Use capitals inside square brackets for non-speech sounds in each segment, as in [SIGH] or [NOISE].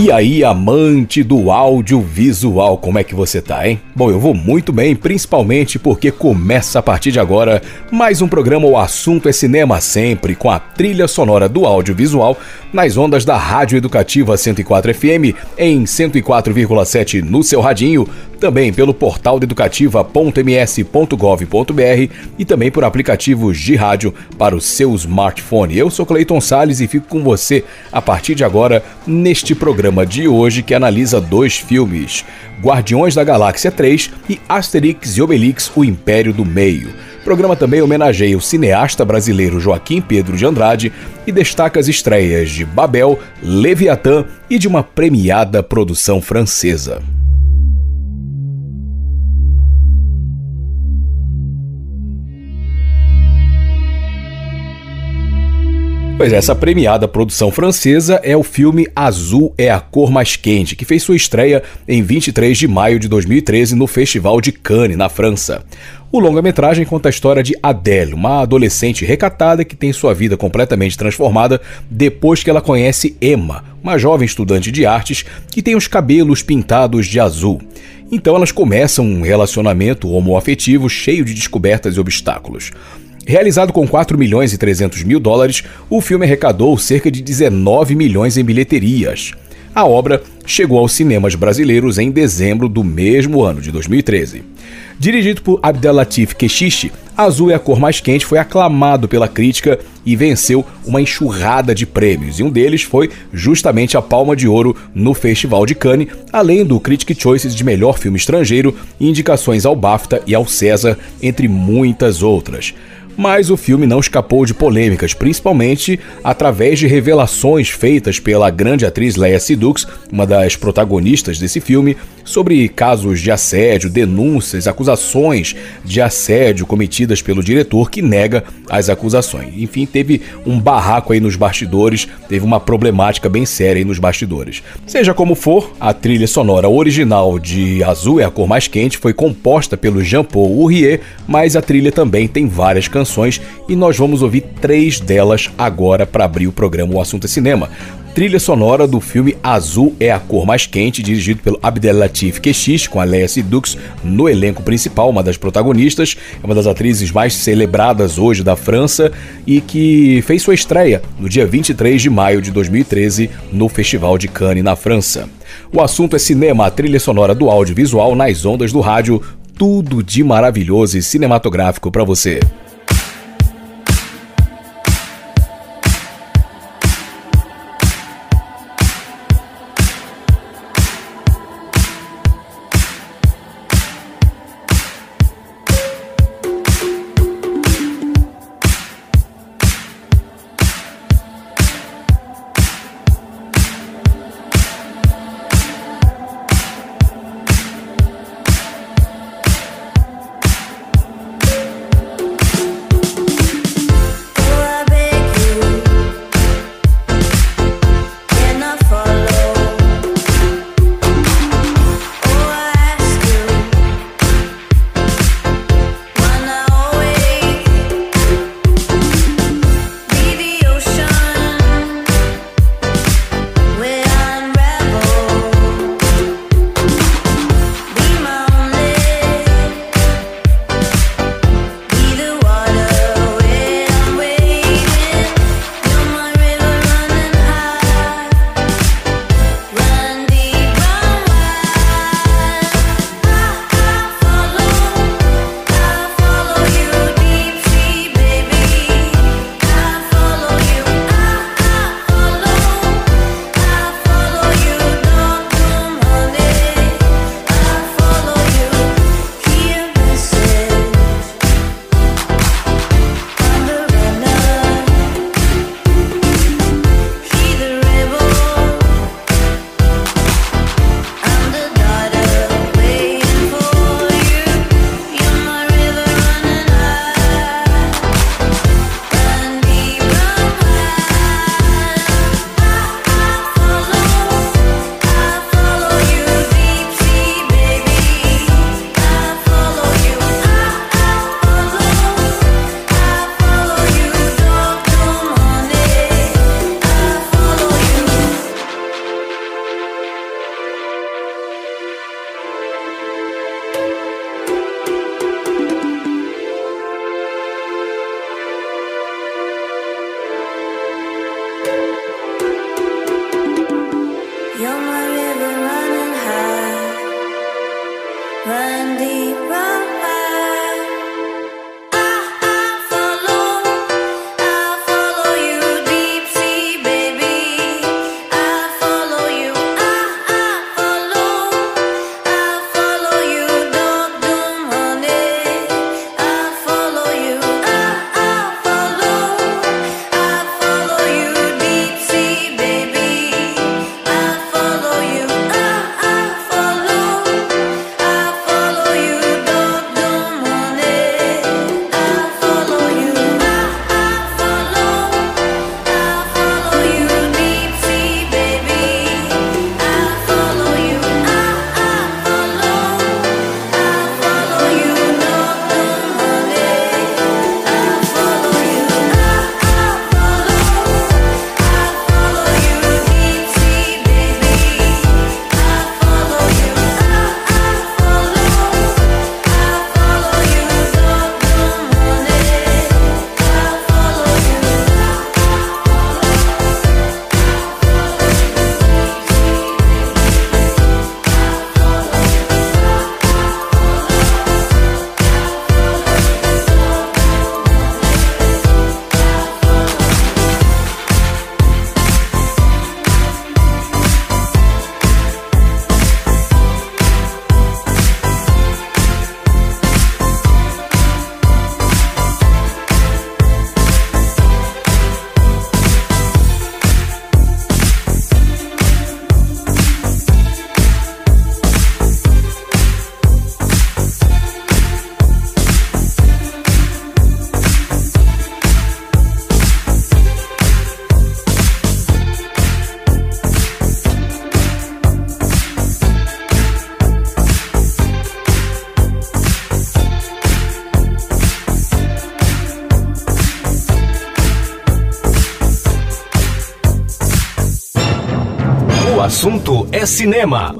E aí, amante do audiovisual, como é que você tá, hein? Bom, eu vou muito bem, principalmente porque começa a partir de agora mais um programa O Assunto é Cinema, sempre com a trilha sonora do audiovisual nas ondas da Rádio Educativa 104 FM em 104,7 no seu radinho, também pelo portal educativa.ms.gov.br e também por aplicativos de rádio para o seu smartphone. Eu sou Cleiton Sales e fico com você a partir de agora neste programa de hoje que analisa dois filmes: Guardiões da Galáxia 3 e Asterix e Obelix: O Império do Meio. O programa também homenageia o cineasta brasileiro Joaquim Pedro de Andrade e destaca as estreias de Babel, Leviatã e de uma premiada produção francesa. Pois é, essa premiada produção francesa é o filme Azul é a Cor Mais Quente, que fez sua estreia em 23 de maio de 2013 no Festival de Cannes, na França. O longa-metragem conta a história de Adele, uma adolescente recatada que tem sua vida completamente transformada depois que ela conhece Emma, uma jovem estudante de artes que tem os cabelos pintados de azul. Então elas começam um relacionamento homoafetivo cheio de descobertas e obstáculos. Realizado com 4 milhões e 300 mil dólares, o filme arrecadou cerca de 19 milhões em bilheterias. A obra chegou aos cinemas brasileiros em dezembro do mesmo ano de 2013. Dirigido por Abdelatif Keshishi, Azul é a cor mais quente foi aclamado pela crítica e venceu uma enxurrada de prêmios, e um deles foi justamente a Palma de Ouro no Festival de Cannes, além do Critic Choices de melhor filme estrangeiro e indicações ao BAFTA e ao César, entre muitas outras mas o filme não escapou de polêmicas, principalmente através de revelações feitas pela grande atriz Leia Sidux, uma das protagonistas desse filme, sobre casos de assédio, denúncias, acusações de assédio cometidas pelo diretor que nega as acusações. Enfim, teve um barraco aí nos bastidores, teve uma problemática bem séria aí nos bastidores. Seja como for, a trilha sonora original de Azul é a cor mais quente foi composta pelo Jean-Paul Urrier, mas a trilha também tem várias canções e nós vamos ouvir três delas agora para abrir o programa O Assunto é Cinema trilha sonora do filme Azul é a Cor Mais Quente, dirigido pelo Abdelatif Keshish, com a Léa Dux no elenco principal, uma das protagonistas, é uma das atrizes mais celebradas hoje da França e que fez sua estreia no dia 23 de maio de 2013 no Festival de Cannes, na França. O assunto é cinema, a trilha sonora do audiovisual nas ondas do rádio, tudo de maravilhoso e cinematográfico para você. Assunto é cinema.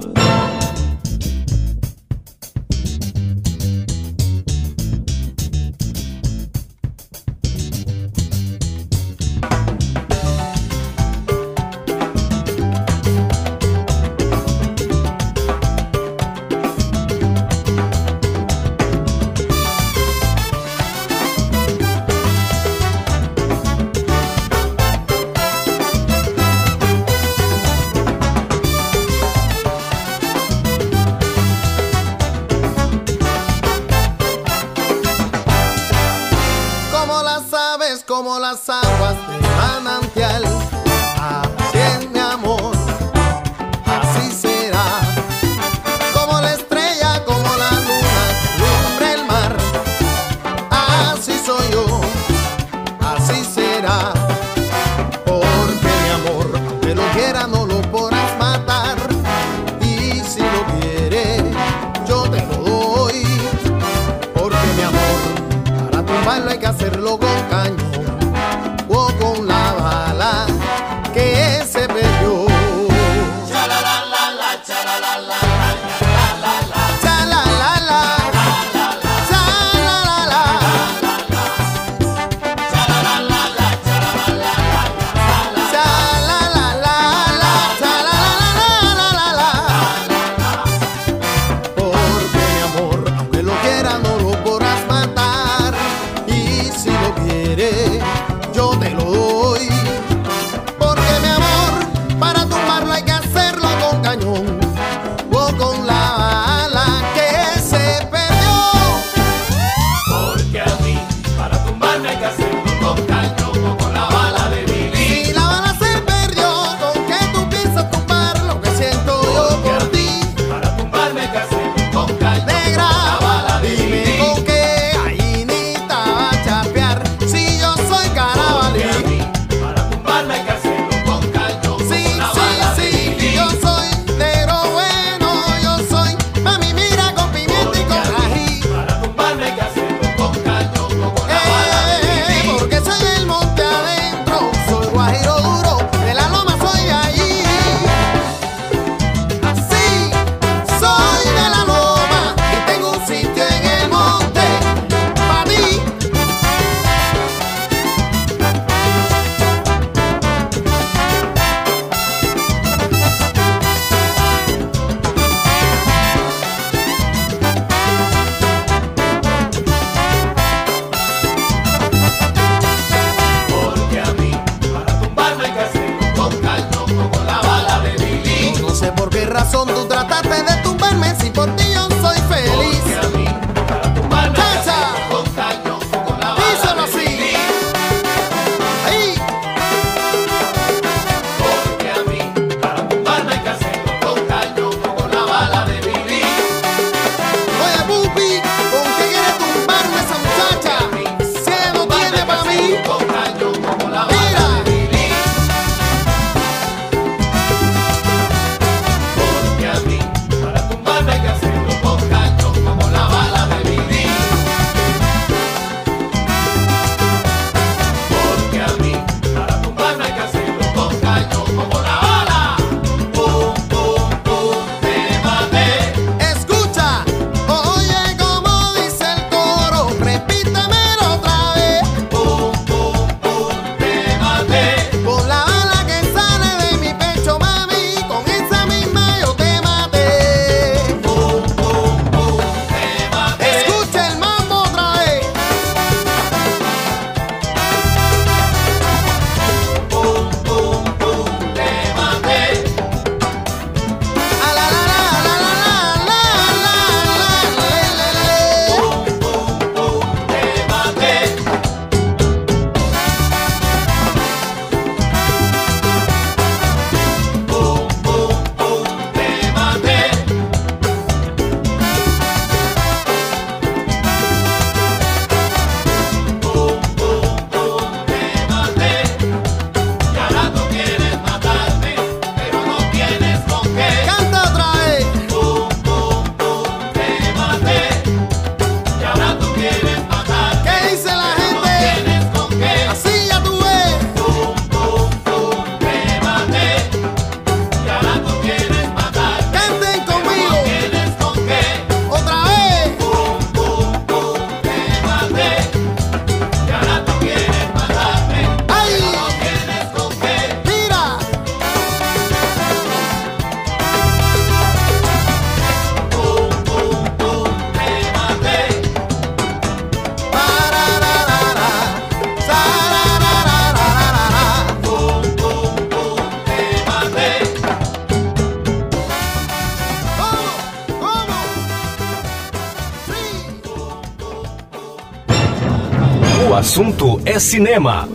Assunto é cinema.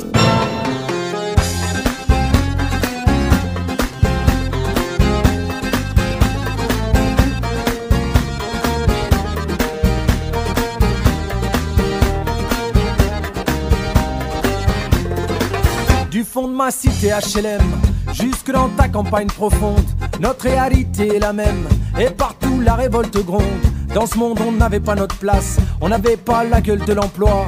Du fond de ma cité HLM, jusque dans ta campagne profonde, notre réalité est la même, et partout la révolte gronde. Dans ce monde, on n'avait pas notre place, on n'avait pas la gueule de l'emploi.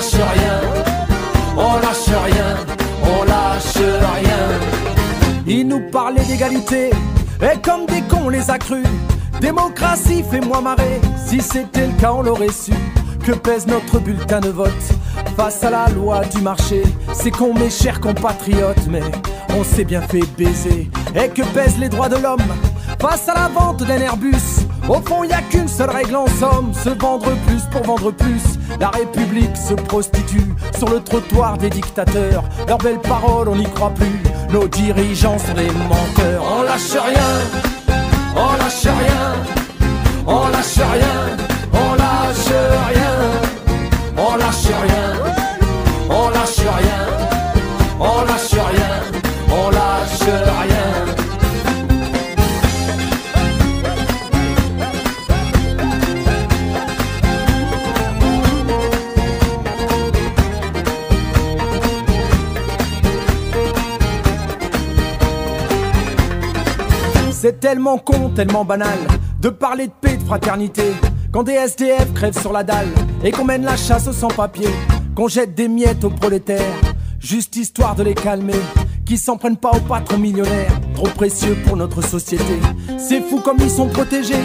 lâche rien, on lâche rien, on lâche rien. Ils nous parlaient d'égalité, et comme des cons on les a. Démocratie, fais-moi marrer, si c'était le cas on l'aurait su. Que pèse notre bulletin de vote face à la loi du marché? C'est con mes chers compatriotes, mais on s'est bien fait baiser. Et que pèsent les droits de l'homme face à la vente d'un Airbus? Au fond, y a qu'une seule règle en somme se vendre plus pour vendre plus. La République se prostitue sur le trottoir des dictateurs. Leurs belles paroles, on n'y croit plus. Nos dirigeants sont des menteurs. On lâche rien, on lâche rien, on lâche rien, on lâche rien, on lâche rien, on lâche rien, on lâche rien, on lâche rien. C'est tellement con, tellement banal de parler de paix, de fraternité. Quand des SDF crèvent sur la dalle et qu'on mène la chasse aux sans-papiers, qu'on jette des miettes aux prolétaires, juste histoire de les calmer. Qui s'en prennent pas aux patrons millionnaires, trop précieux pour notre société. C'est fou comme ils sont protégés,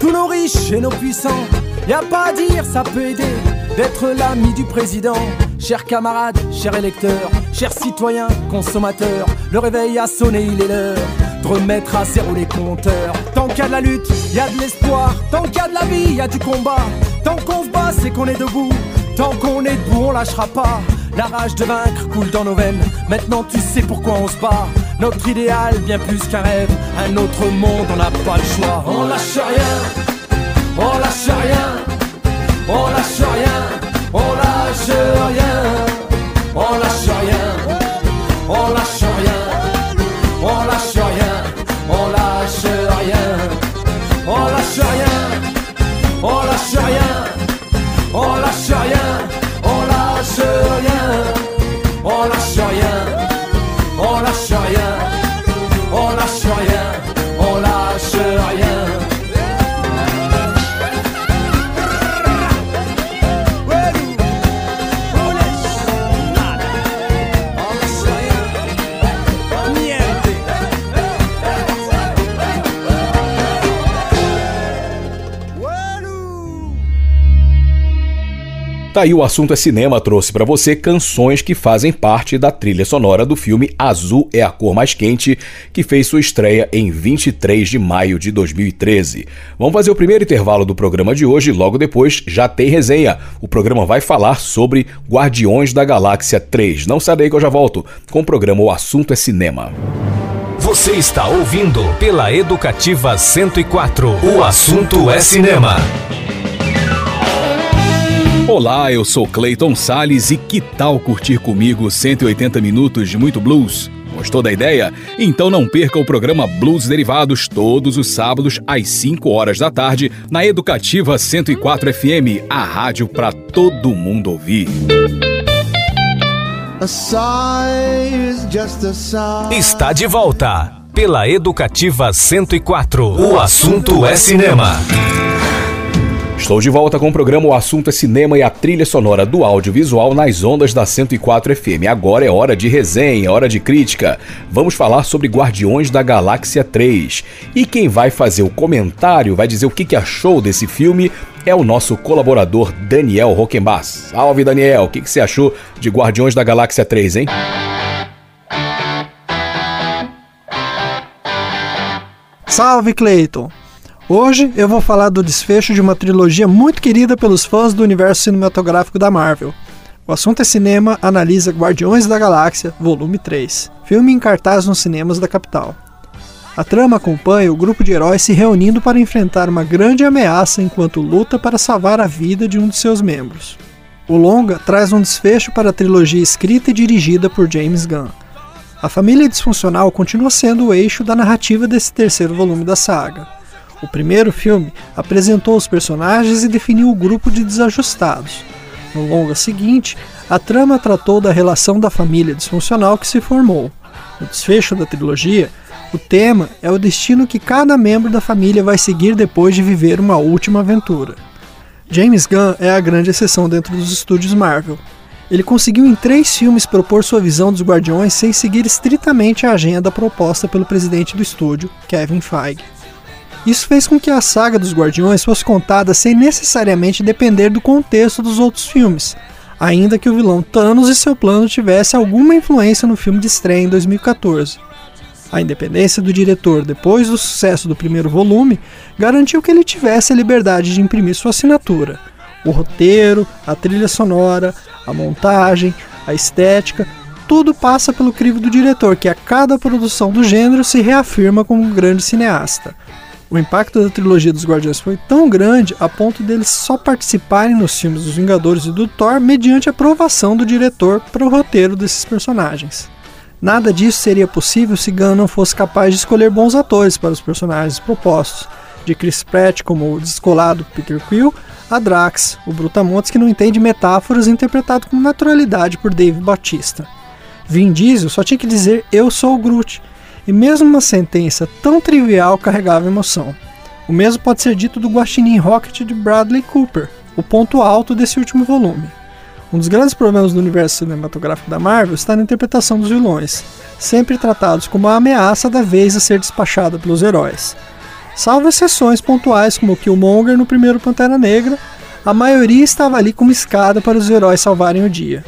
tous nos riches et nos puissants. Y a pas à dire, ça peut aider d'être l'ami du président. Chers camarades, chers électeurs, chers citoyens, consommateurs, le réveil a sonné, il est l'heure de remettre à zéro les compteurs. Tant qu'il y a de la lutte, il y a de l'espoir. Tant qu'il y a de la vie, il y a du combat. Tant qu'on se bat, c'est qu'on est debout. Tant qu'on est debout, on lâchera pas. La rage de vaincre coule dans nos veines. Maintenant, tu sais pourquoi on se bat. Notre idéal, bien plus qu'un rêve. Un autre monde, on n'a pas le choix. On lâche rien. On lâche rien. On lâche rien. On lâche rien. On lâche rien. On lâche rien. Aí o assunto é cinema trouxe para você canções que fazem parte da trilha sonora do filme Azul é a cor mais quente, que fez sua estreia em 23 de maio de 2013. Vamos fazer o primeiro intervalo do programa de hoje, logo depois já tem resenha. O programa vai falar sobre Guardiões da Galáxia 3. Não sai daí que eu já volto com o programa O assunto é cinema. Você está ouvindo pela Educativa 104. O assunto é cinema. Olá, eu sou Clayton Sales e que tal curtir comigo 180 minutos de muito blues? Gostou da ideia? Então não perca o programa Blues Derivados todos os sábados às 5 horas da tarde na Educativa 104 FM, a rádio para todo mundo ouvir. Está de volta pela Educativa 104. O assunto é cinema. Estou de volta com o programa O Assunto é Cinema e a trilha sonora do audiovisual nas ondas da 104 FM. Agora é hora de resenha, hora de crítica. Vamos falar sobre Guardiões da Galáxia 3. E quem vai fazer o comentário, vai dizer o que achou desse filme, é o nosso colaborador Daniel Roquembas. Salve Daniel, o que você achou de Guardiões da Galáxia 3, hein? Salve Clayton! Hoje eu vou falar do desfecho de uma trilogia muito querida pelos fãs do universo cinematográfico da Marvel. O assunto é cinema analisa Guardiões da Galáxia, volume 3, filme em cartaz nos cinemas da capital. A trama acompanha o grupo de heróis se reunindo para enfrentar uma grande ameaça enquanto luta para salvar a vida de um de seus membros. O longa traz um desfecho para a trilogia escrita e dirigida por James Gunn. A família disfuncional continua sendo o eixo da narrativa desse terceiro volume da saga. O primeiro filme apresentou os personagens e definiu o grupo de desajustados. No longa seguinte, a trama tratou da relação da família disfuncional que se formou. No desfecho da trilogia, o tema é o destino que cada membro da família vai seguir depois de viver uma última aventura. James Gunn é a grande exceção dentro dos estúdios Marvel. Ele conseguiu em três filmes propor sua visão dos Guardiões sem seguir estritamente a agenda proposta pelo presidente do estúdio, Kevin Feige. Isso fez com que a saga dos Guardiões fosse contada sem necessariamente depender do contexto dos outros filmes, ainda que o vilão Thanos e seu plano tivesse alguma influência no filme de estreia em 2014. A independência do diretor depois do sucesso do primeiro volume garantiu que ele tivesse a liberdade de imprimir sua assinatura. O roteiro, a trilha sonora, a montagem, a estética, tudo passa pelo crivo do diretor, que a cada produção do gênero se reafirma como um grande cineasta. O impacto da trilogia dos Guardiões foi tão grande a ponto deles só participarem nos filmes dos Vingadores e do Thor mediante aprovação do diretor para o roteiro desses personagens. Nada disso seria possível se Gunn não fosse capaz de escolher bons atores para os personagens propostos, de Chris Pratt como o descolado Peter Quill, a Drax, o Brutamontes que não entende metáforas interpretado com naturalidade por Dave Bautista. Vin Diesel só tinha que dizer eu sou o Groot, e mesmo uma sentença tão trivial carregava emoção. O mesmo pode ser dito do Guaxinim Rocket de Bradley Cooper, o ponto alto desse último volume. Um dos grandes problemas do universo cinematográfico da Marvel está na interpretação dos vilões, sempre tratados como a ameaça da vez a ser despachada pelos heróis. Salvo exceções pontuais como Killmonger no primeiro Pantera Negra, a maioria estava ali como escada para os heróis salvarem o dia.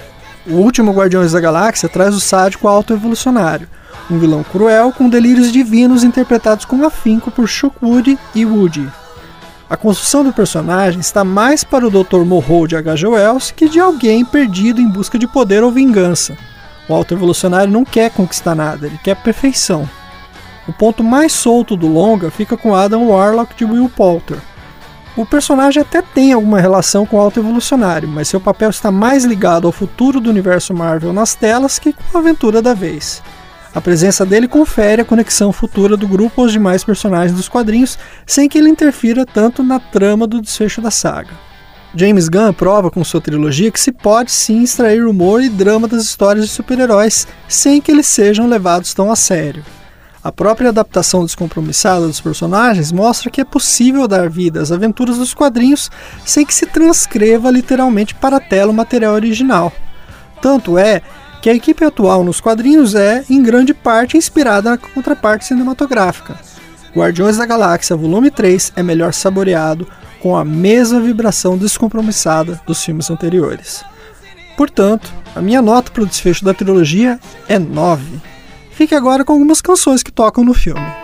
O último Guardiões da Galáxia traz o sádico autoevolucionário, um vilão cruel com delírios divinos interpretados com afinco por Shookwood e Woody. A construção do personagem está mais para o Dr. Morrow de H.G. Wells que de alguém perdido em busca de poder ou vingança. O autoevolucionário não quer conquistar nada, ele quer perfeição. O ponto mais solto do longa fica com Adam Warlock de Will Poulter. O personagem até tem alguma relação com o autoevolucionário, mas seu papel está mais ligado ao futuro do universo Marvel nas telas que com a aventura da vez. A presença dele confere a conexão futura do grupo aos demais personagens dos quadrinhos, sem que ele interfira tanto na trama do desfecho da saga. James Gunn prova com sua trilogia que se pode sim extrair humor e drama das histórias de super-heróis sem que eles sejam levados tão a sério. A própria adaptação descompromissada dos personagens mostra que é possível dar vida às aventuras dos quadrinhos sem que se transcreva literalmente para a tela o material original. Tanto é que a equipe atual nos quadrinhos é, em grande parte, inspirada na contraparte cinematográfica. Guardiões da Galáxia Volume 3 é melhor saboreado com a mesma vibração descompromissada dos filmes anteriores. Portanto, a minha nota para o desfecho da trilogia é 9. Fique agora com algumas canções que tocam no filme.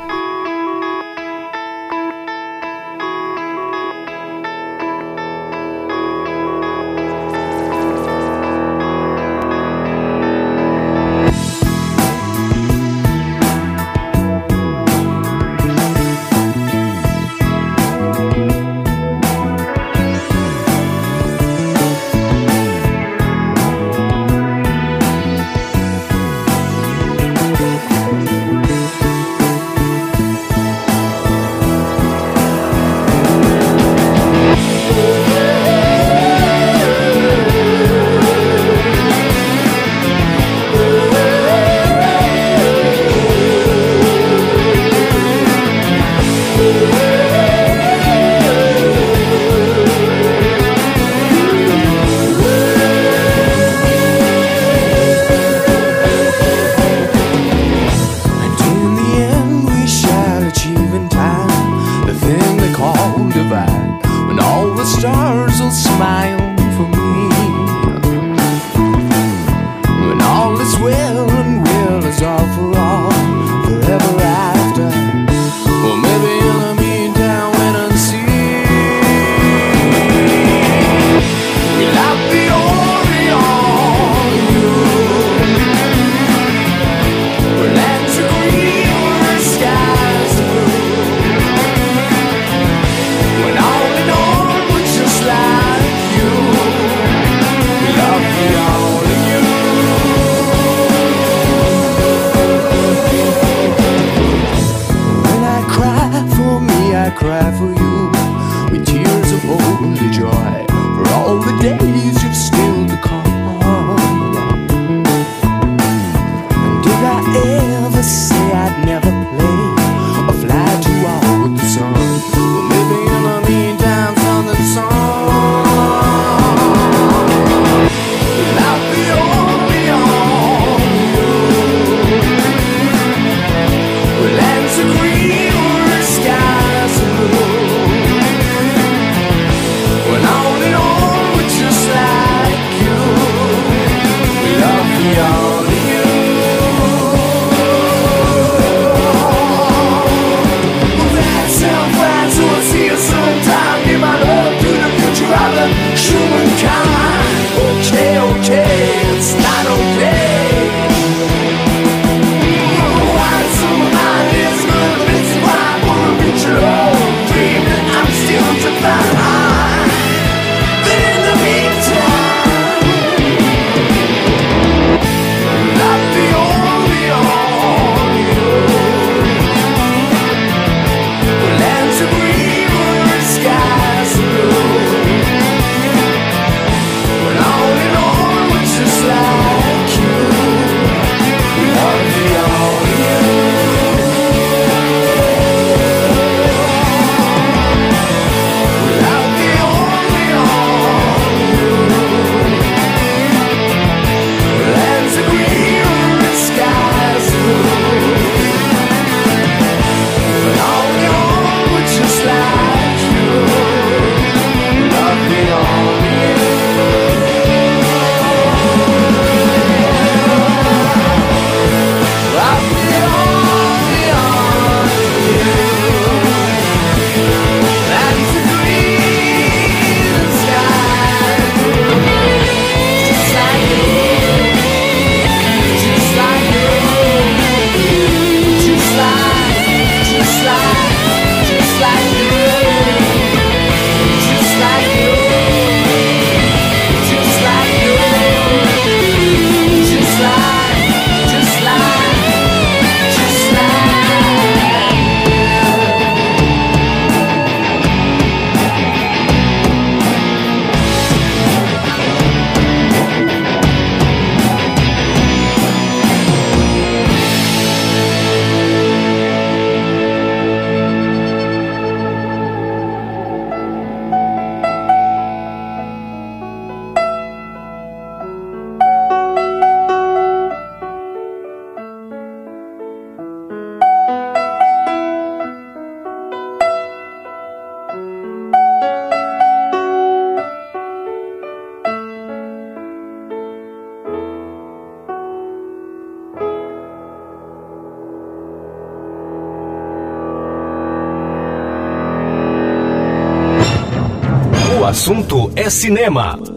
Assunto é cinema.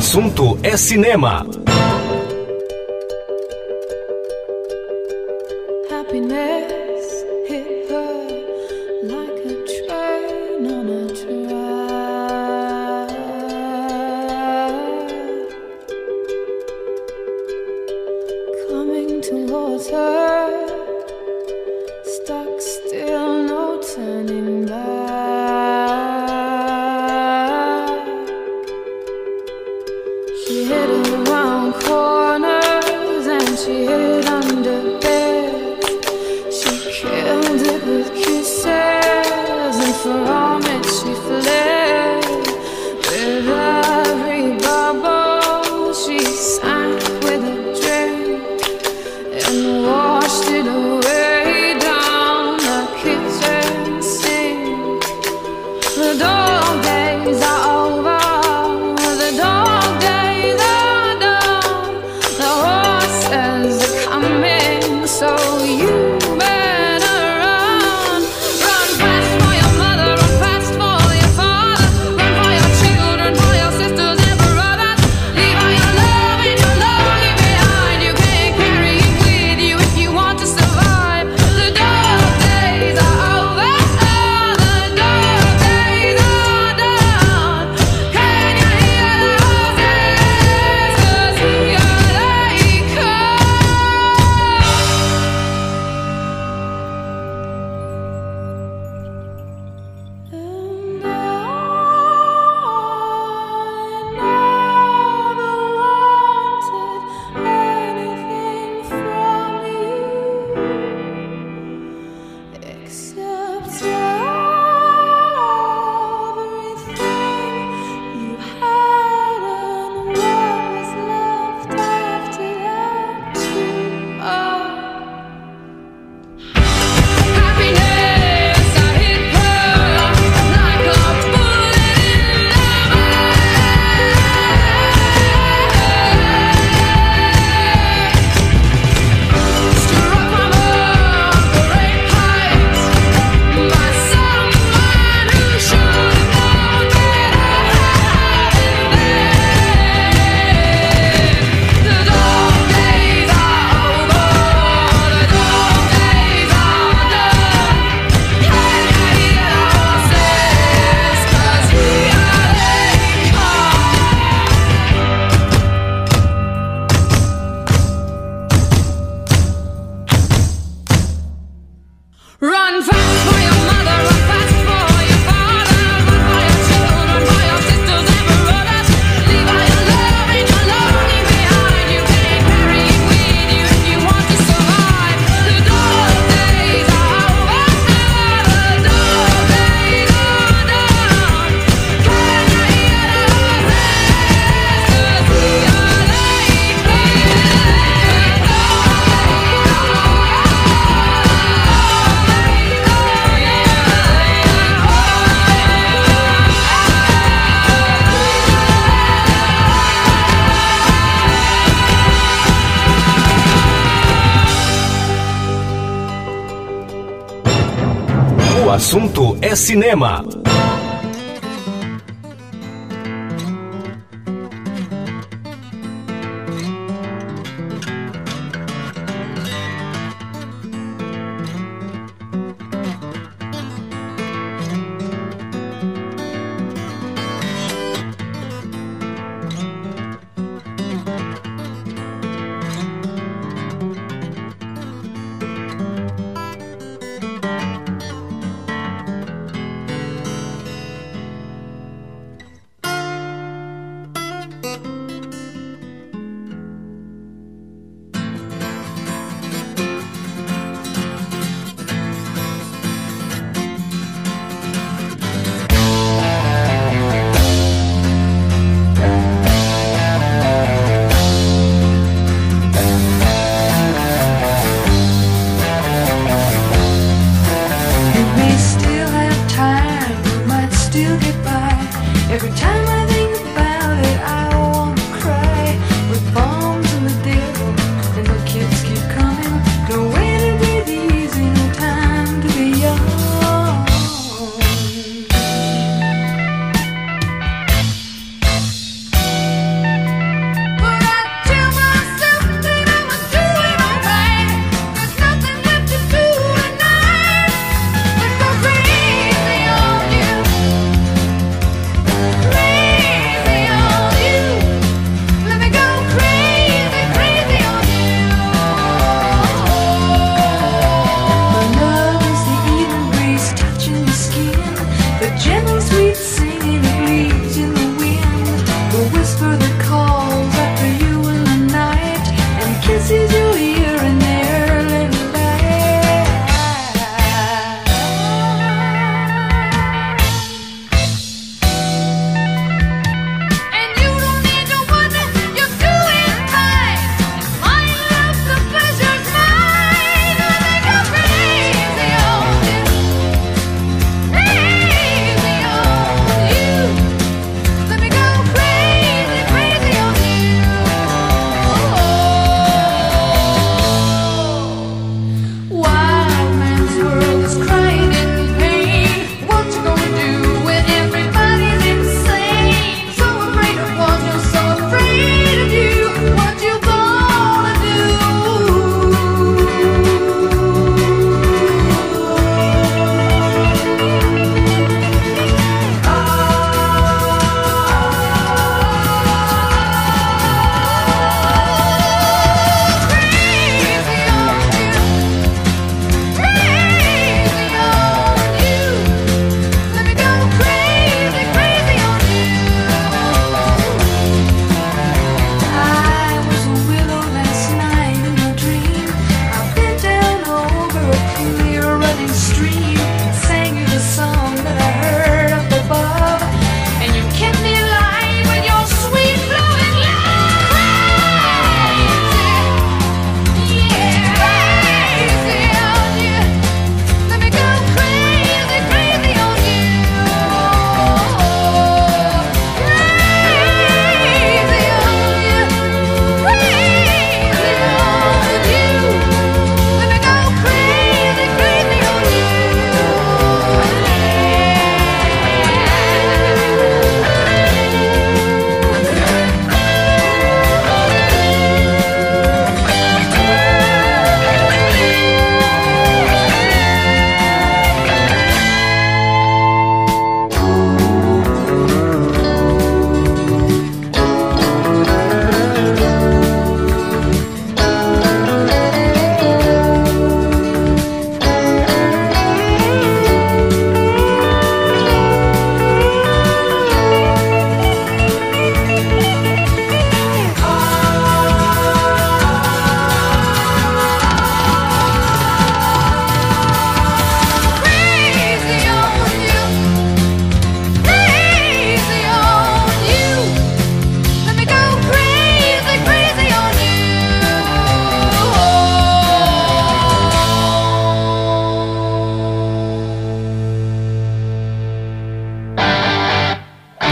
Assunto é cinema. É cinema.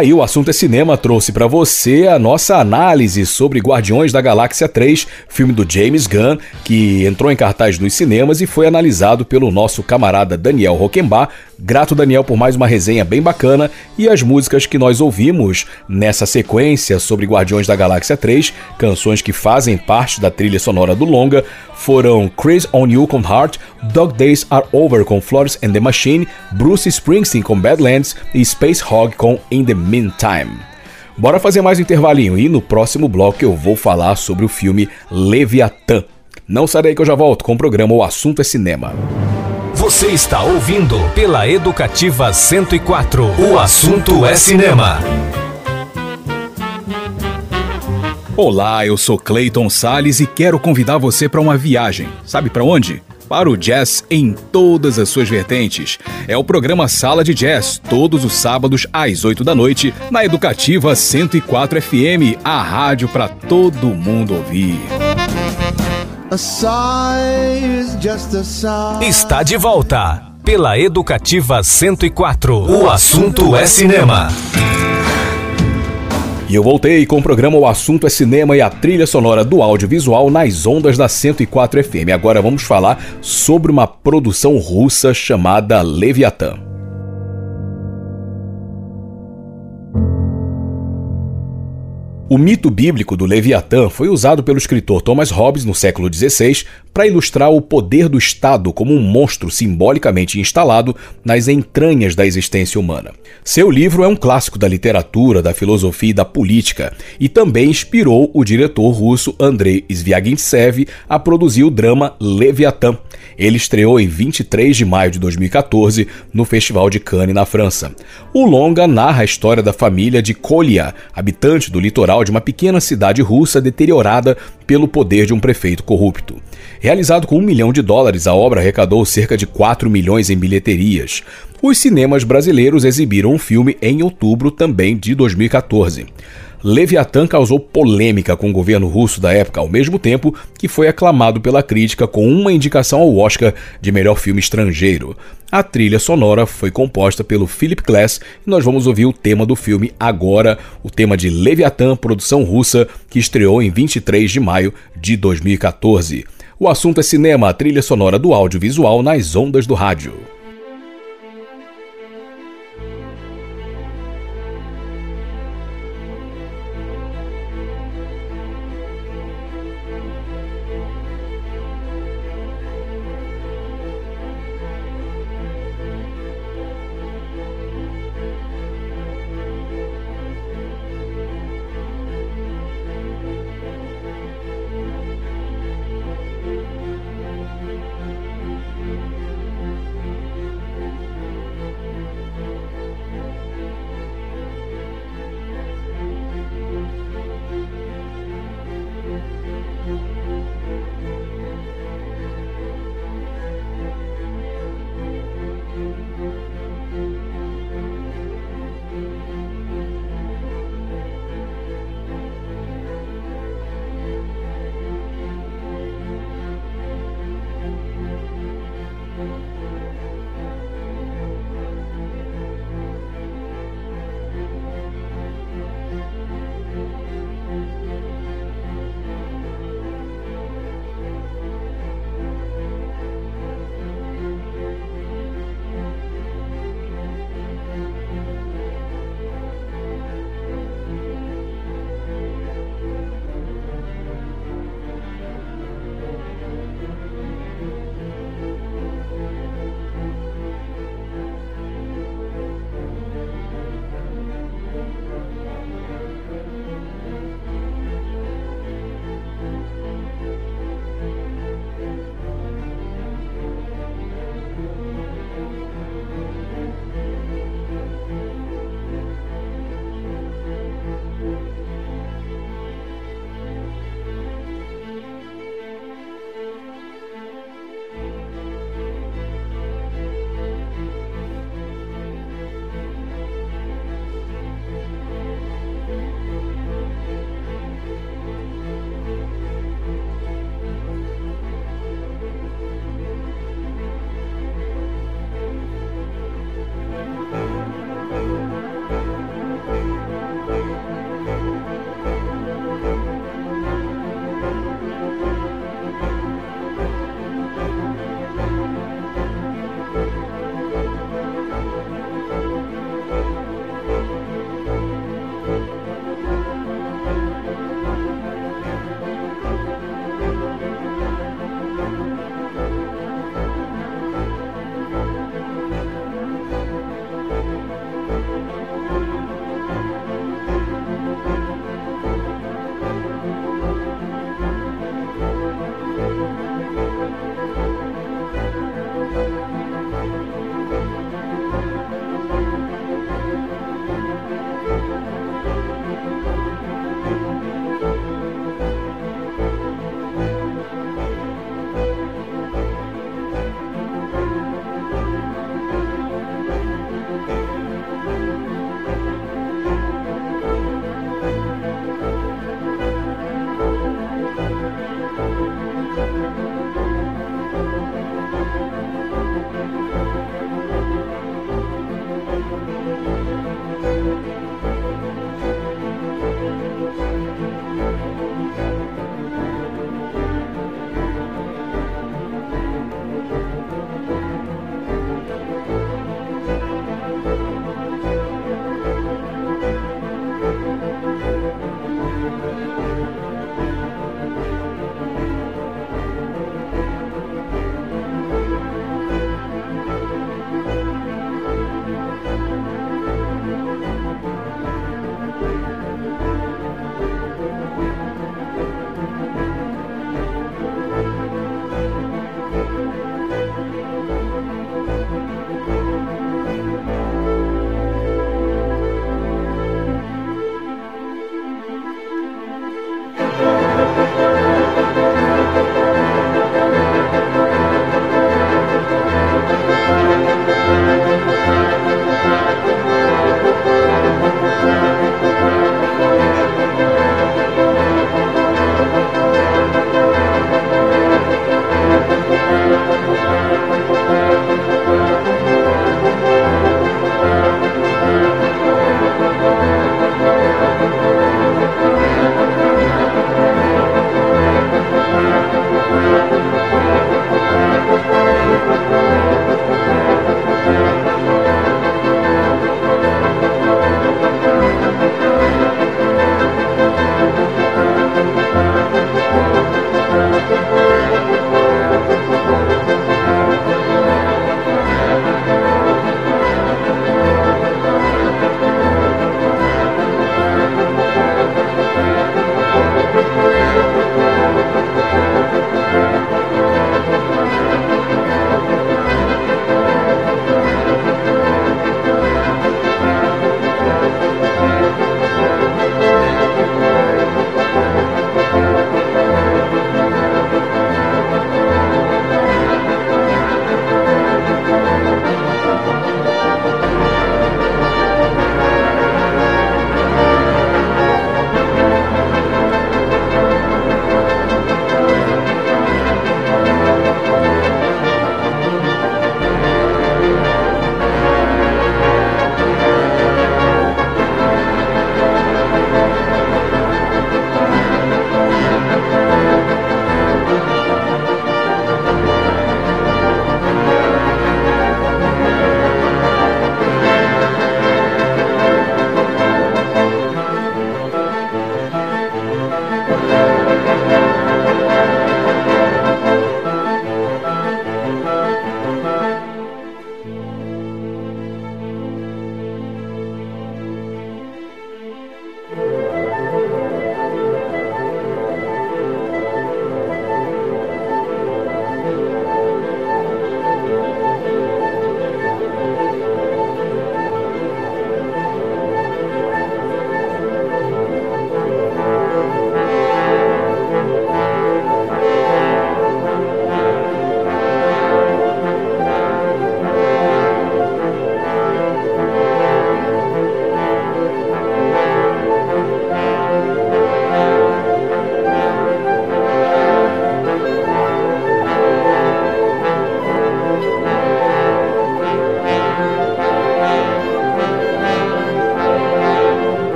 Aí o assunto é cinema trouxe para você a nossa análise sobre Guardiões da Galáxia 3, filme do James Gunn, que entrou em cartaz nos cinemas e foi analisado pelo nosso camarada Daniel Roquembar. Grato Daniel por mais uma resenha bem bacana e as músicas que nós ouvimos nessa sequência sobre Guardiões da Galáxia 3, canções que fazem parte da trilha sonora do longa, foram Crazy on You com Heart, Dog Days Are Over com Flores and the Machine, Bruce Springsteen com Badlands e Space Hog com In the Meantime. Bora fazer mais um intervalinho e no próximo bloco eu vou falar sobre o filme Leviatã. Não sai que eu já volto com o programa O Assunto é Cinema. Você está ouvindo pela Educativa 104. O assunto é cinema. Olá, eu sou Clayton Sales e quero convidar você para uma viagem. Sabe para onde? Para o jazz em todas as suas vertentes. É o programa Sala de Jazz, todos os sábados às 8 da noite, na Educativa 104 FM, a rádio para todo mundo ouvir. Está de volta pela Educativa 104. O assunto é cinema. E eu voltei com o programa O Assunto é Cinema e a trilha sonora do audiovisual nas ondas da 104 FM. Agora vamos falar sobre uma produção russa chamada Leviatã. O mito bíblico do Leviatã foi usado pelo escritor Thomas Hobbes no século XVI para ilustrar o poder do Estado como um monstro simbolicamente instalado nas entranhas da existência humana. Seu livro é um clássico da literatura, da filosofia e da política e também inspirou o diretor russo Andrei Zvyagintsev a produzir o drama Leviatã. Ele estreou em 23 de maio de 2014 no Festival de Cannes, na França. O longa narra a história da família de Kolia, habitante do litoral de uma pequena cidade russa deteriorada pelo poder de um prefeito corrupto. Realizado com um milhão de dólares, a obra arrecadou cerca de 4 milhões em bilheterias. Os cinemas brasileiros exibiram o um filme em outubro também de 2014. Leviatã causou polêmica com o governo russo da época, ao mesmo tempo que foi aclamado pela crítica com uma indicação ao Oscar de melhor filme estrangeiro. A trilha sonora foi composta pelo Philip Glass e nós vamos ouvir o tema do filme agora, o tema de Leviatã, produção russa, que estreou em 23 de maio de 2014. O assunto é cinema, a trilha sonora do audiovisual nas ondas do rádio.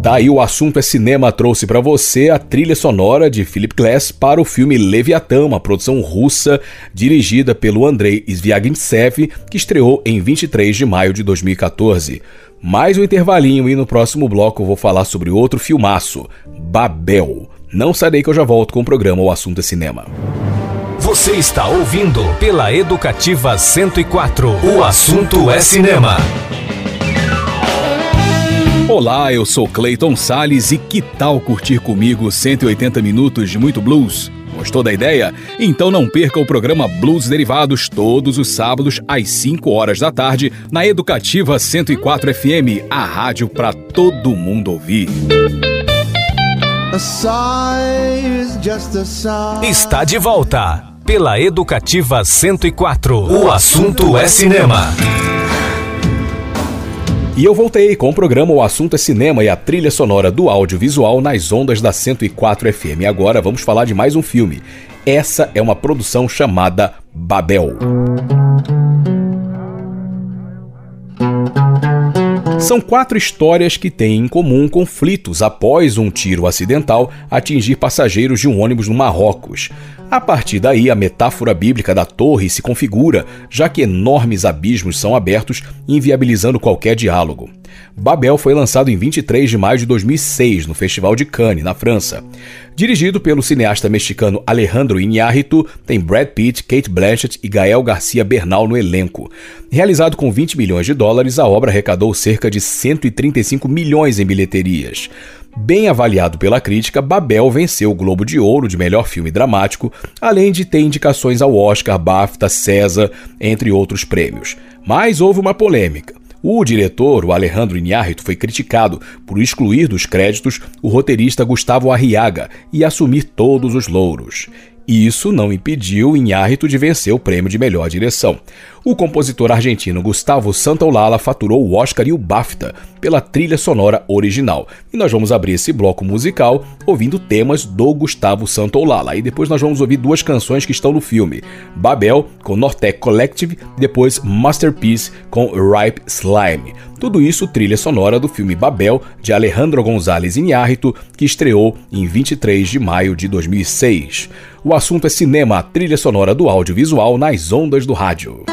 Daí o assunto é cinema trouxe para você a trilha sonora de Philip Glass para o filme Leviatã, uma produção russa dirigida pelo Andrei Sviagintsev, que estreou em 23 de maio de 2014. Mais um intervalinho e no próximo bloco vou falar sobre outro filmaço, Babel. Não sarei que eu já volto com o programa O Assunto é Cinema. Você está ouvindo pela Educativa 104. O assunto é cinema. Olá, eu sou Clayton Sales e que tal curtir comigo 180 minutos de muito blues? Gostou da ideia? Então não perca o programa Blues Derivados todos os sábados às 5 horas da tarde na Educativa 104 FM, a rádio para todo mundo ouvir. Está de volta pela Educativa 104. O assunto é cinema. E eu voltei com o programa O Assunto é Cinema e a trilha sonora do audiovisual nas ondas da 104 FM. Agora vamos falar de mais um filme. Essa é uma produção chamada Babel. São quatro histórias que têm em comum conflitos após um tiro acidental atingir passageiros de um ônibus no Marrocos. A partir daí, a metáfora bíblica da torre se configura, já que enormes abismos são abertos, inviabilizando qualquer diálogo. Babel foi lançado em 23 de maio de 2006 no Festival de Cannes, na França. Dirigido pelo cineasta mexicano Alejandro Iñárritu, tem Brad Pitt, Kate Blanchett e Gael Garcia Bernal no elenco. Realizado com 20 milhões de dólares, a obra arrecadou cerca de 135 milhões em bilheterias. Bem avaliado pela crítica, Babel venceu o Globo de Ouro de melhor filme dramático, além de ter indicações ao Oscar, BAFTA, César, entre outros prêmios. Mas houve uma polêmica. O diretor, o Alejandro Iñárritu, foi criticado por excluir dos créditos o roteirista Gustavo Arriaga e assumir todos os louros. Isso não impediu Inhárrito de vencer o prêmio de melhor direção. O compositor argentino Gustavo Santaolalla faturou o Oscar e o BAFTA pela trilha sonora original. E nós vamos abrir esse bloco musical ouvindo temas do Gustavo Santaolalla. E depois nós vamos ouvir duas canções que estão no filme: Babel com Nortec Collective e depois Masterpiece com Ripe Slime. Tudo isso trilha sonora do filme Babel de Alejandro González Iñárritu, que estreou em 23 de maio de 2006. O assunto é cinema, trilha sonora do audiovisual nas ondas do rádio.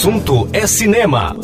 Assunto é cinema.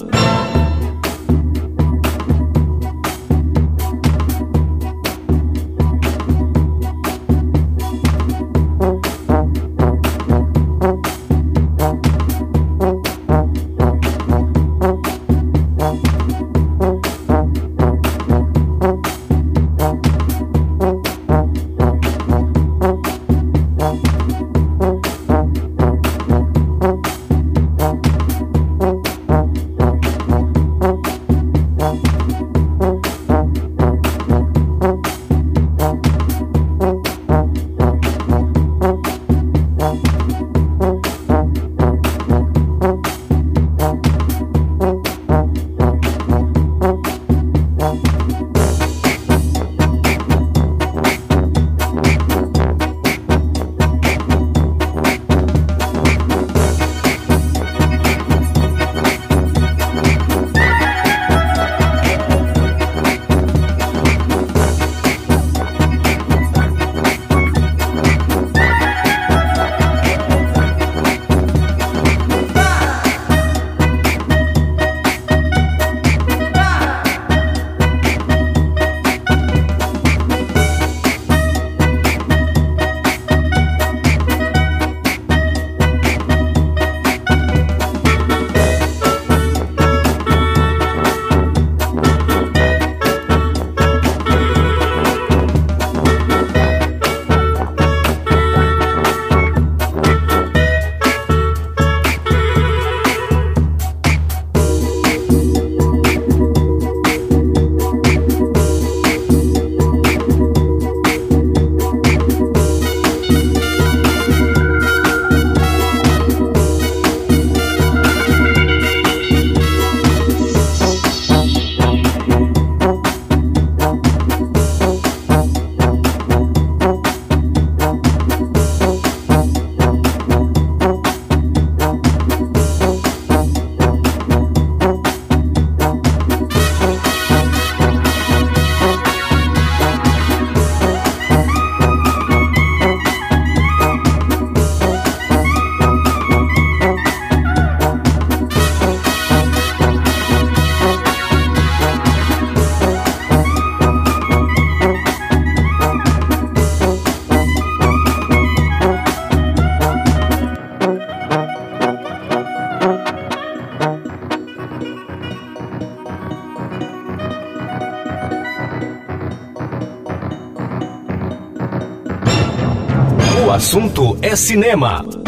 Assunto é cinema.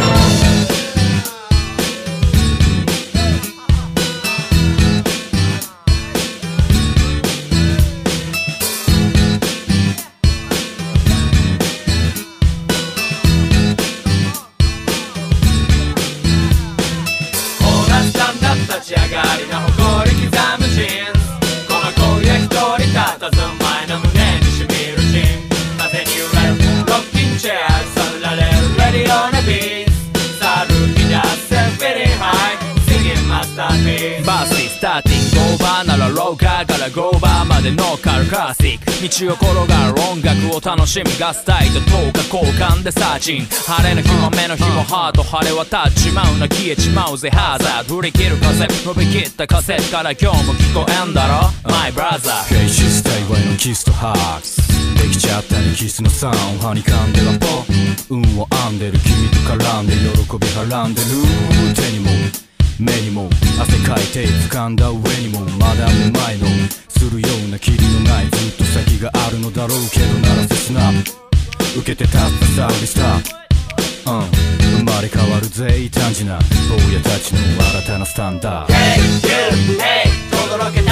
を転がる音楽を楽しみガスタイと10日交換でサーチン晴れの日も雨の日もハート晴れ渡っちまうな消えちまうぜハザード振り切る風伸びきったカセから今日も聞こえんだろ My brother フェイシスタイのキスとハーク。スできちゃったにキスのサウンハニカンでラポ。運を編んでる君と絡んで喜びはらんでる。手にも目にも汗かいて掴んだ上にもまだめまいのするような霧のないずっと先があるのだろうけどなら切な受けて立ったサービスターうん生まれ変わるぜ異端児な坊やたちの新たなスタンダー Hey you, hey 轟け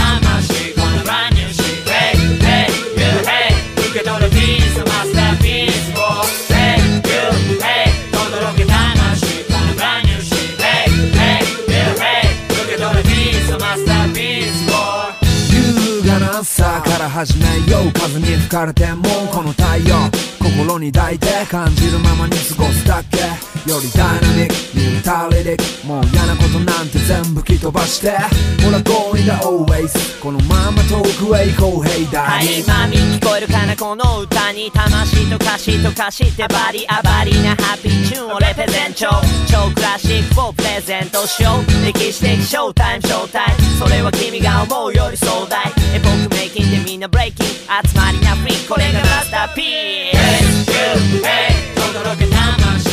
から始めよう風に吹かれてもこの太陽。心に抱いて感じるままに過ごすだけ。よりダイナミックに歌れでもう嫌なことなんて全部吹き飛ばして。ほら going the always このまま遠くへ行こう Hey はいマミ聞こえるかなこの歌に魂と歌詞と歌詞ってバリアバリなハッピーチューンをレペゼン超超クラシックをプレゼントしよう歴史的ショータイムショータイム。それは君が思うより壮大。エポックメイキンでみんなブレイキン。集まりなフリー。これがマスターピー。ス Let's hey, todo lo que amas.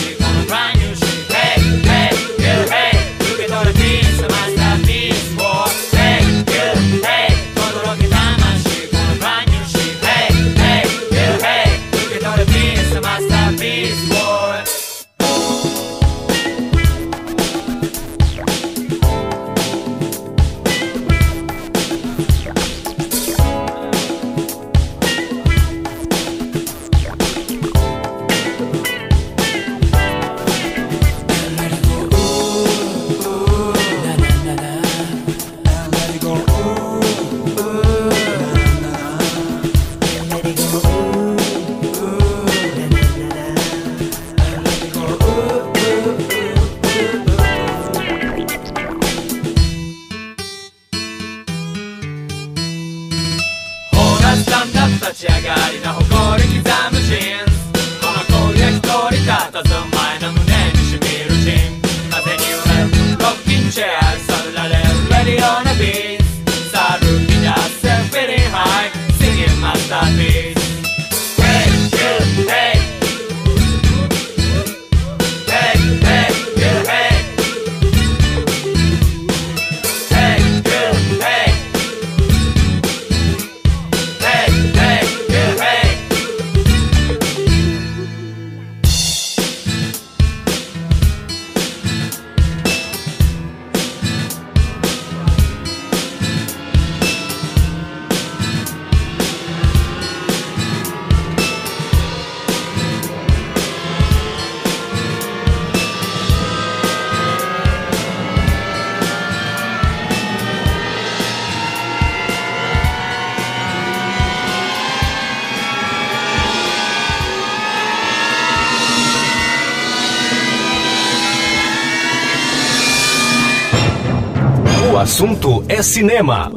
É cinema.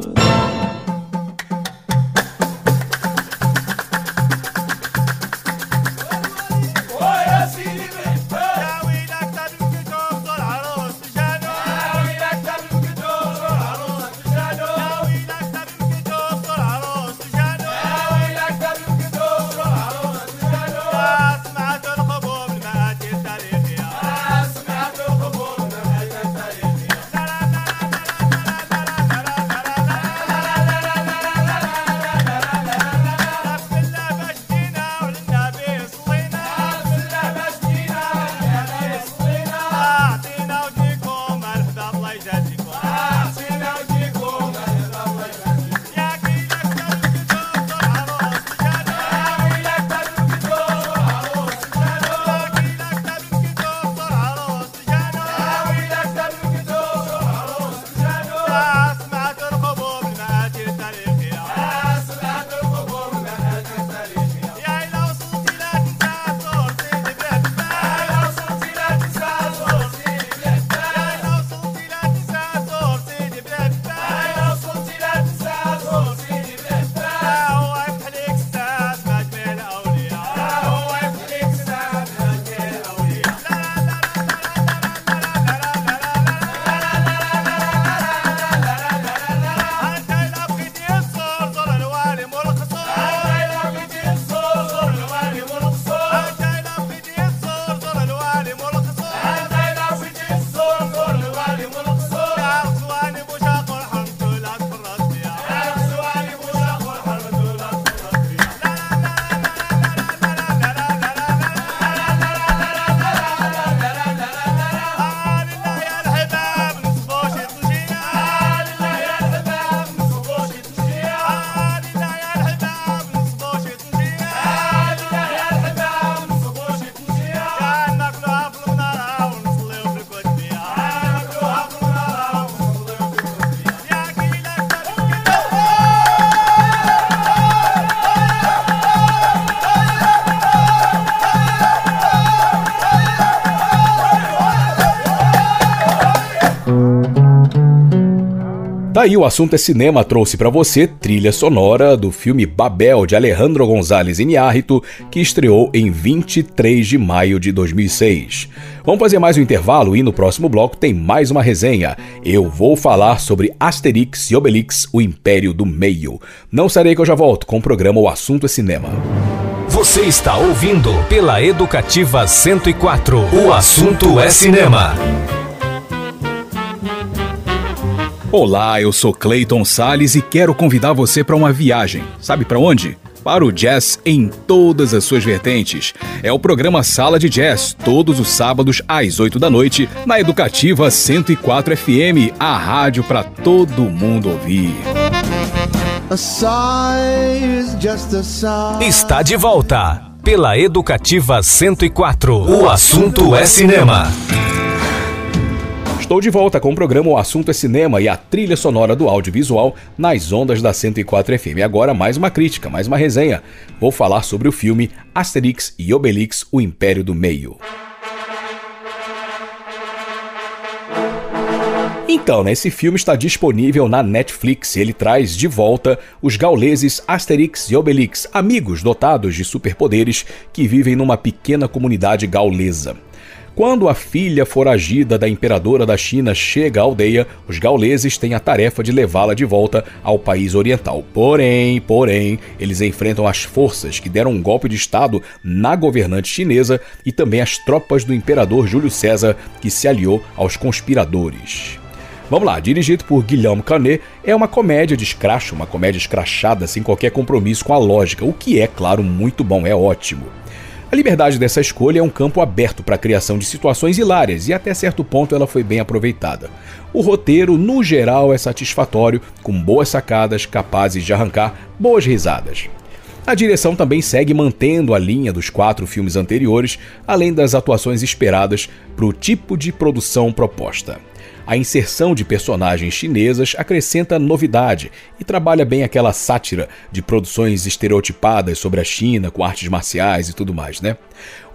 Daí o assunto é cinema trouxe para você trilha sonora do filme Babel de Alejandro González Iñárritu, que estreou em 23 de maio de 2006. Vamos fazer mais um intervalo e no próximo bloco tem mais uma resenha. Eu vou falar sobre Asterix e Obelix, o Império do Meio. Não sarei que eu já volto com o programa O Assunto é Cinema. Você está ouvindo pela Educativa 104. O assunto é cinema. Olá, eu sou Clayton Sales e quero convidar você para uma viagem. Sabe para onde? Para o jazz em todas as suas vertentes. É o programa Sala de Jazz, todos os sábados às 8 da noite, na Educativa 104 FM, a rádio para todo mundo ouvir. Está de volta pela Educativa 104. O assunto é cinema. Estou de volta com o programa O Assunto é Cinema e a trilha sonora do audiovisual nas ondas da 104 FM. Agora mais uma crítica, mais uma resenha. Vou falar sobre o filme Asterix e Obelix, O Império do Meio. Então, né, esse filme está disponível na Netflix ele traz de volta os gauleses Asterix e Obelix, amigos dotados de superpoderes que vivem numa pequena comunidade gaulesa. Quando a filha foragida da imperadora da China chega à aldeia, os gauleses têm a tarefa de levá-la de volta ao país oriental. Porém, porém, eles enfrentam as forças que deram um golpe de estado na governante chinesa e também as tropas do imperador Júlio César, que se aliou aos conspiradores. Vamos lá, dirigido por Guilherme Canet, é uma comédia de escracho, uma comédia escrachada sem qualquer compromisso com a lógica, o que é, claro, muito bom, é ótimo. A liberdade dessa escolha é um campo aberto para a criação de situações hilárias e até certo ponto ela foi bem aproveitada. O roteiro, no geral, é satisfatório, com boas sacadas capazes de arrancar boas risadas. A direção também segue mantendo a linha dos quatro filmes anteriores, além das atuações esperadas para o tipo de produção proposta. A inserção de personagens chinesas acrescenta novidade e trabalha bem aquela sátira de produções estereotipadas sobre a China com artes marciais e tudo mais, né?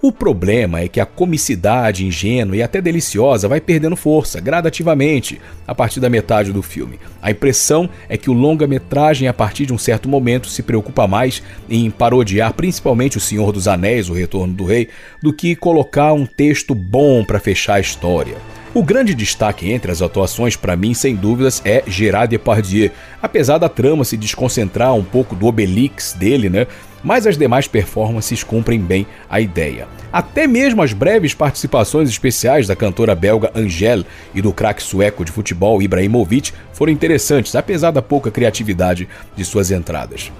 O problema é que a comicidade ingênua e até deliciosa vai perdendo força gradativamente a partir da metade do filme. A impressão é que o longa-metragem, a partir de um certo momento, se preocupa mais em parodiar principalmente O Senhor dos Anéis, O Retorno do Rei, do que colocar um texto bom para fechar a história. O grande destaque entre as atuações, para mim, sem dúvidas, é Gerard Depardieu. Apesar da trama se desconcentrar um pouco do Obelix dele, né? Mas as demais performances cumprem bem a ideia. Até mesmo as breves participações especiais da cantora belga Angèle e do craque sueco de futebol Ibrahimovic foram interessantes, apesar da pouca criatividade de suas entradas.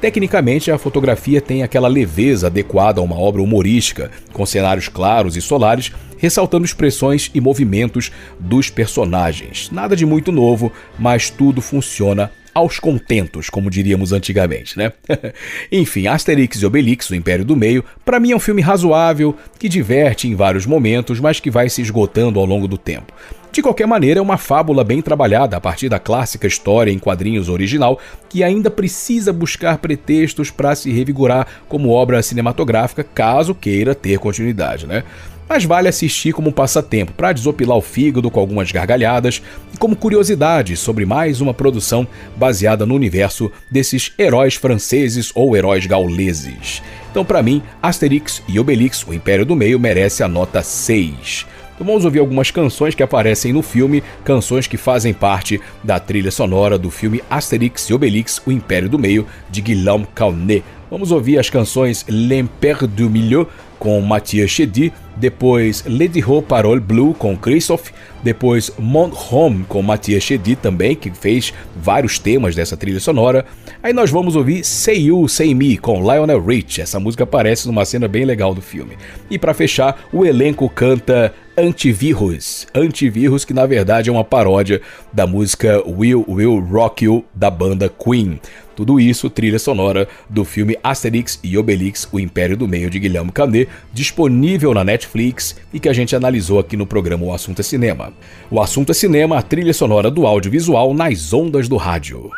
Tecnicamente, a fotografia tem aquela leveza adequada a uma obra humorística, com cenários claros e solares, ressaltando expressões e movimentos dos personagens. Nada de muito novo, mas tudo funciona aos contentos, como diríamos antigamente, né? [LAUGHS] Enfim, Asterix e Obelix, o Império do Meio, para mim é um filme razoável, que diverte em vários momentos, mas que vai se esgotando ao longo do tempo. De qualquer maneira, é uma fábula bem trabalhada a partir da clássica história em quadrinhos original, que ainda precisa buscar pretextos para se revigorar como obra cinematográfica, caso queira ter continuidade, né? Mas vale assistir como passatempo, para desopilar o fígado com algumas gargalhadas e como curiosidade sobre mais uma produção baseada no universo desses heróis franceses ou heróis gauleses. Então, para mim, Asterix e Obelix, o Império do Meio, merece a nota 6. Então vamos ouvir algumas canções que aparecem no filme, canções que fazem parte da trilha sonora do filme Asterix e Obelix, O Império do Meio, de Guillaume Canet. Vamos ouvir as canções L'Empire du Milieu, com Mathias Chedi, depois Lady Ho Parole Blue com Christoph, depois Mon Home com Mathias Chedi também, que fez vários temas dessa trilha sonora. Aí nós vamos ouvir Say You, Say Me com Lionel Rich. Essa música aparece numa cena bem legal do filme. E para fechar, o elenco canta Antivírus. Antivírus que na verdade é uma paródia da música Will Will Rock You da banda Queen. Tudo isso trilha sonora do filme Asterix e Obelix, O Império do Meio de Guilherme Canet, disponível na Netflix e que a gente analisou aqui no programa O Assunto é Cinema. O Assunto é Cinema, a trilha sonora do audiovisual nas ondas do rádio.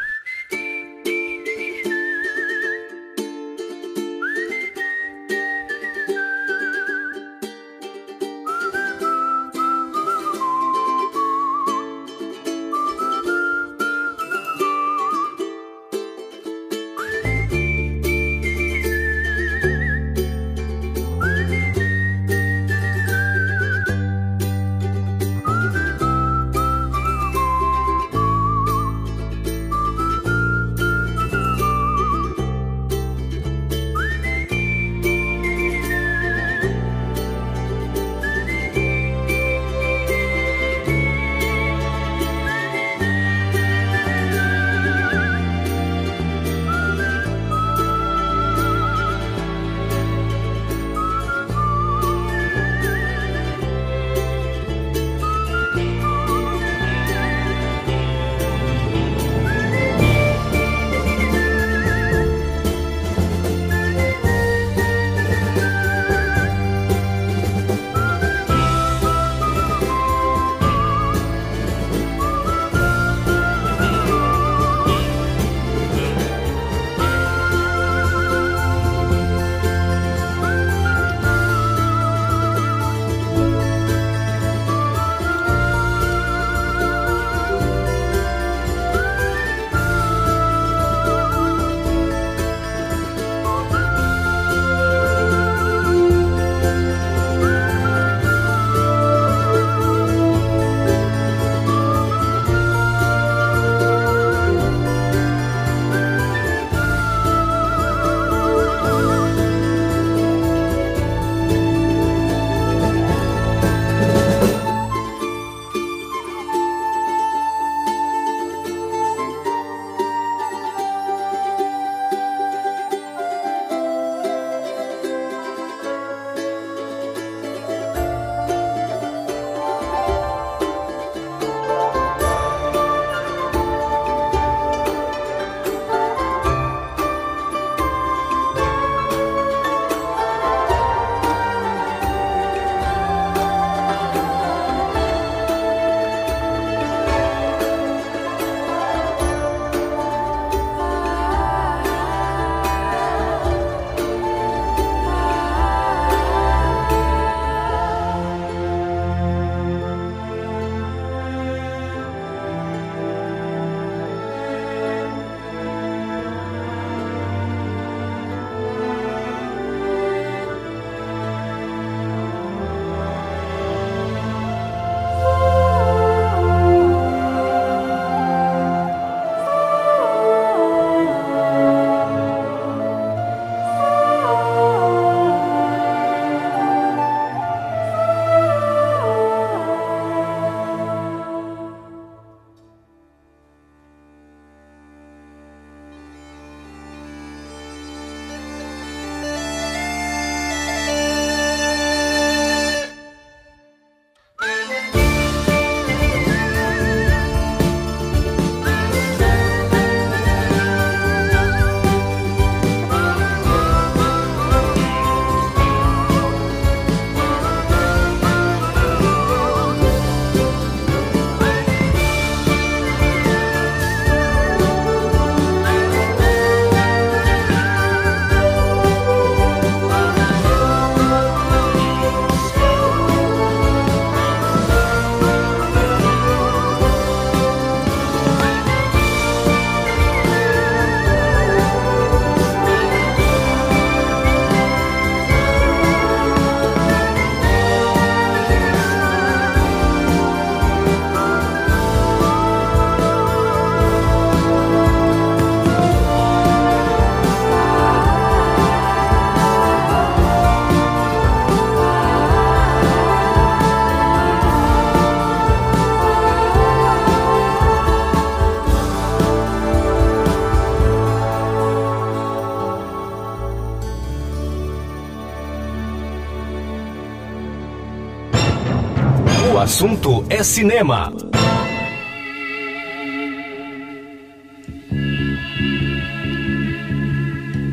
Assunto é cinema.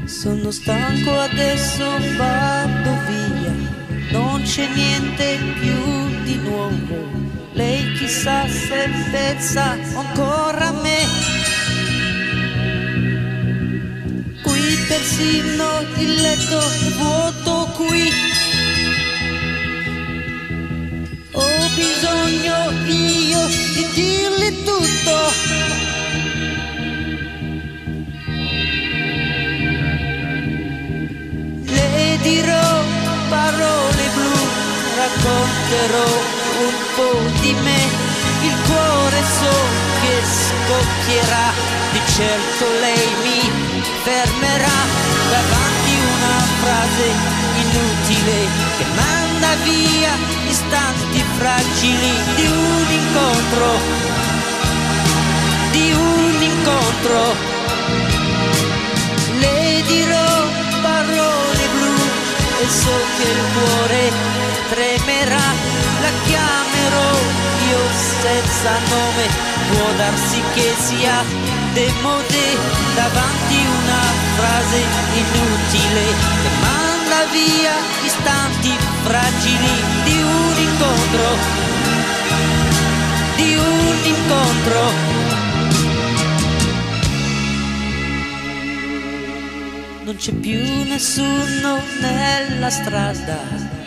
Sono stanco adesso vado via, non c'è niente più di nuovo. Lei chissà se pensa ancora a me. Qui persino il letto vuoto qui. Tutto. Le dirò parole blu, racconterò un po' di me, il cuore so che scoppierà, di certo lei mi fermerà. Davanti una frase inutile che manda via istanti fragili di un incontro, incontro. Le dirò parole blu e so che il cuore tremerà, la chiamerò io senza nome, può darsi che sia demodé davanti una frase inutile che manda via istanti fragili di un incontro, di un incontro. Non c'è più nessuno nella strada,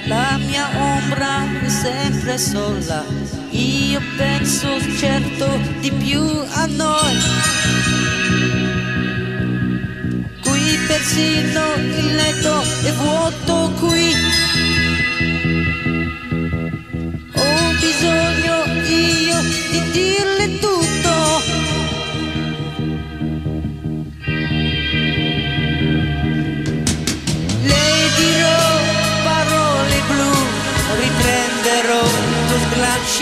la mia ombra è sempre sola. Io penso certo di più a noi. Qui persino il letto è vuoto qui. Ho bisogno io di dirle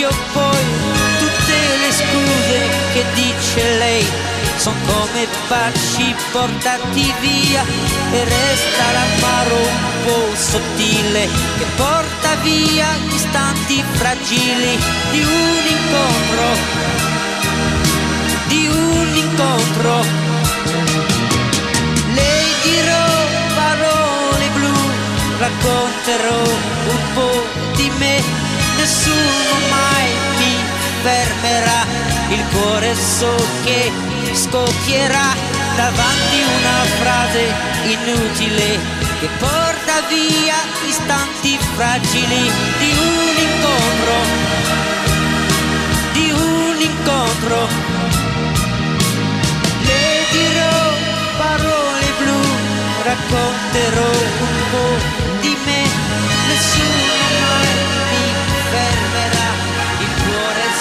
sglancio poi tutte le scuse che dice lei sono come baci portati via e resta l'amaro un po' sottile che porta via gli istanti fragili di un incontro, di un incontro. Le dirò parole blu, racconterò un po' di me, nessuno mai mi fermerà, il cuore so che scoppierà davanti una frase inutile che porta via istanti fragili di un incontro, di un incontro. Le dirò parole blu, racconterò un po' di me, nessuno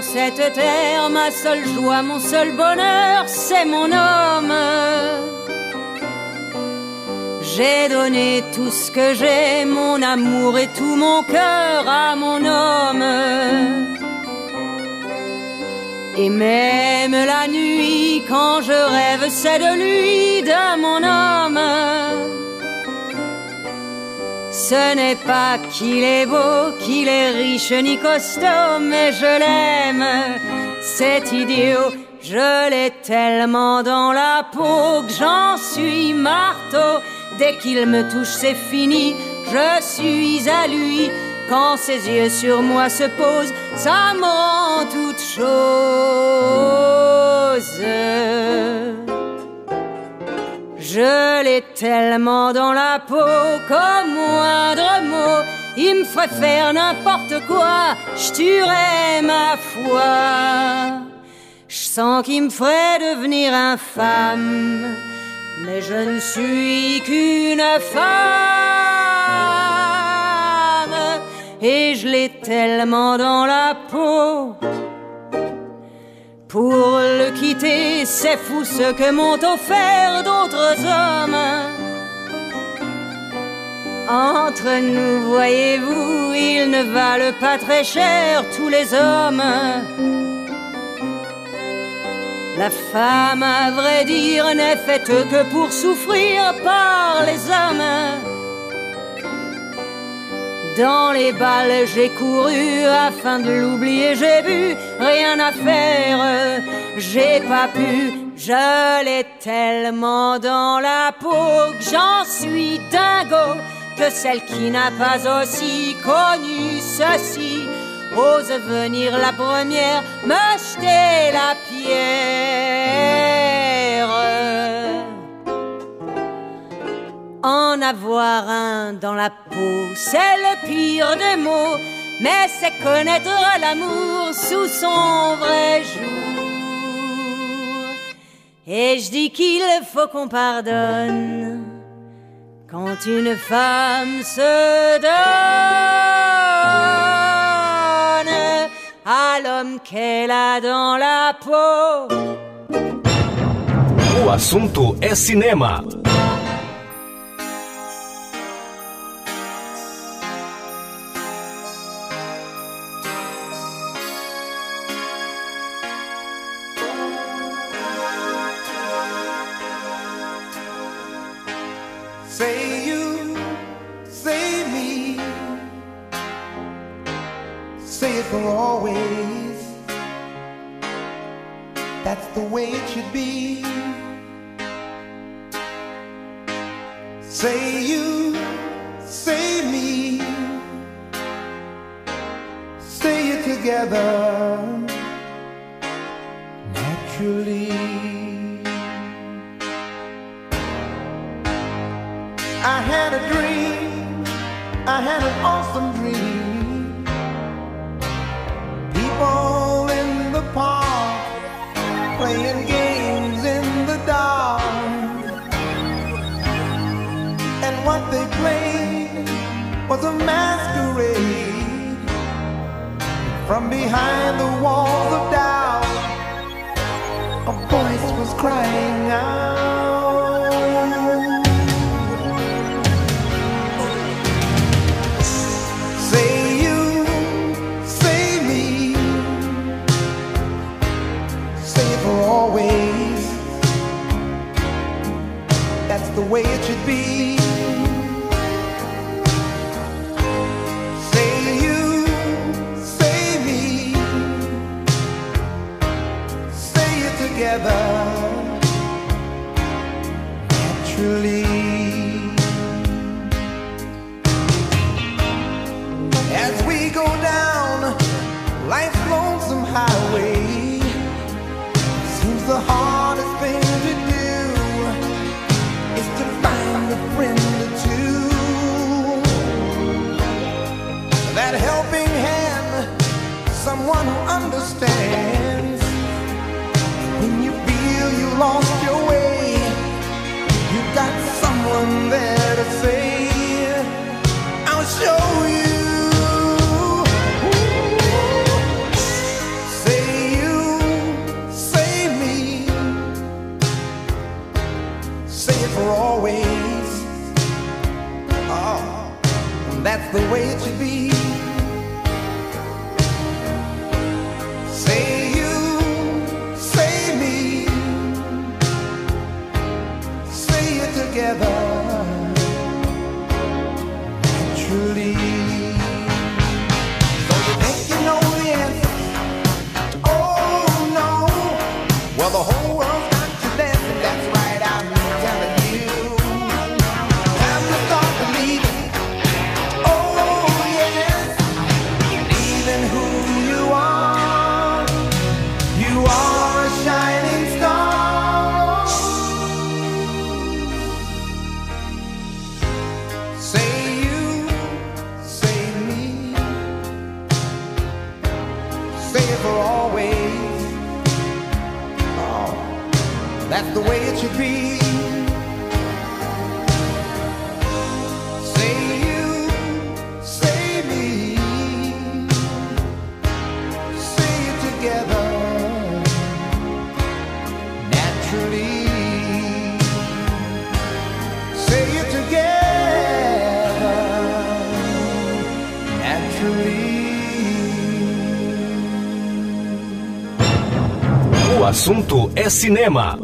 Cette terre, ma seule joie, mon seul bonheur, c'est mon homme. J'ai donné tout ce que j'ai, mon amour et tout mon cœur à mon homme. Et même la nuit, quand je rêve, c'est de lui, de mon homme. Ce n'est pas qu'il est beau, qu'il est riche ni costaud, mais je l'aime, cet idiot. Je l'ai tellement dans la peau que j'en suis marteau. Dès qu'il me touche, c'est fini, je suis à lui. Quand ses yeux sur moi se posent, ça me rend toute chose. Je l'ai tellement dans la peau qu'au moindre mot, il me ferait faire n'importe quoi, je tuerais ma foi. Je sens qu'il me ferait devenir infâme, mais je ne suis qu'une femme. et je l'ai tellement dans la peau. Pour le quitter, c'est fou ce que m'ont offert d'autres hommes. Entre nous, voyez-vous, ils ne valent pas très cher tous les hommes. La femme, à vrai dire, n'est faite que pour souffrir par les hommes. Dans les balles, j'ai couru afin de l'oublier, j'ai bu, rien à faire, j'ai pas pu, je l'ai tellement dans la peau que j'en suis dingo, que celle qui n'a pas aussi connu ceci ose venir la première me jeter la pierre. En avoir un dans la peau, c'est le pire des mots, mais c'est connaître l'amour sous son vrai jour. Et je dis qu'il faut qu'on pardonne quand une femme se donne à l'homme qu'elle a dans la peau. Assunto. Say it for always. That's the way it should be. Say you, say me, say it together naturally. Was a masquerade. From behind the walls of doubt, a voice was crying out. Say you, say me, say for always. That's the way together naturally. As we go down life's lonesome highway, seems the hardest thing to do is to find a friend or two. That helping hand, someone who understands. Lost your way, you got someone there to say, I'll show you. Say you, say me, say it for always. Oh, that's the way it should be. Assunto é cinema.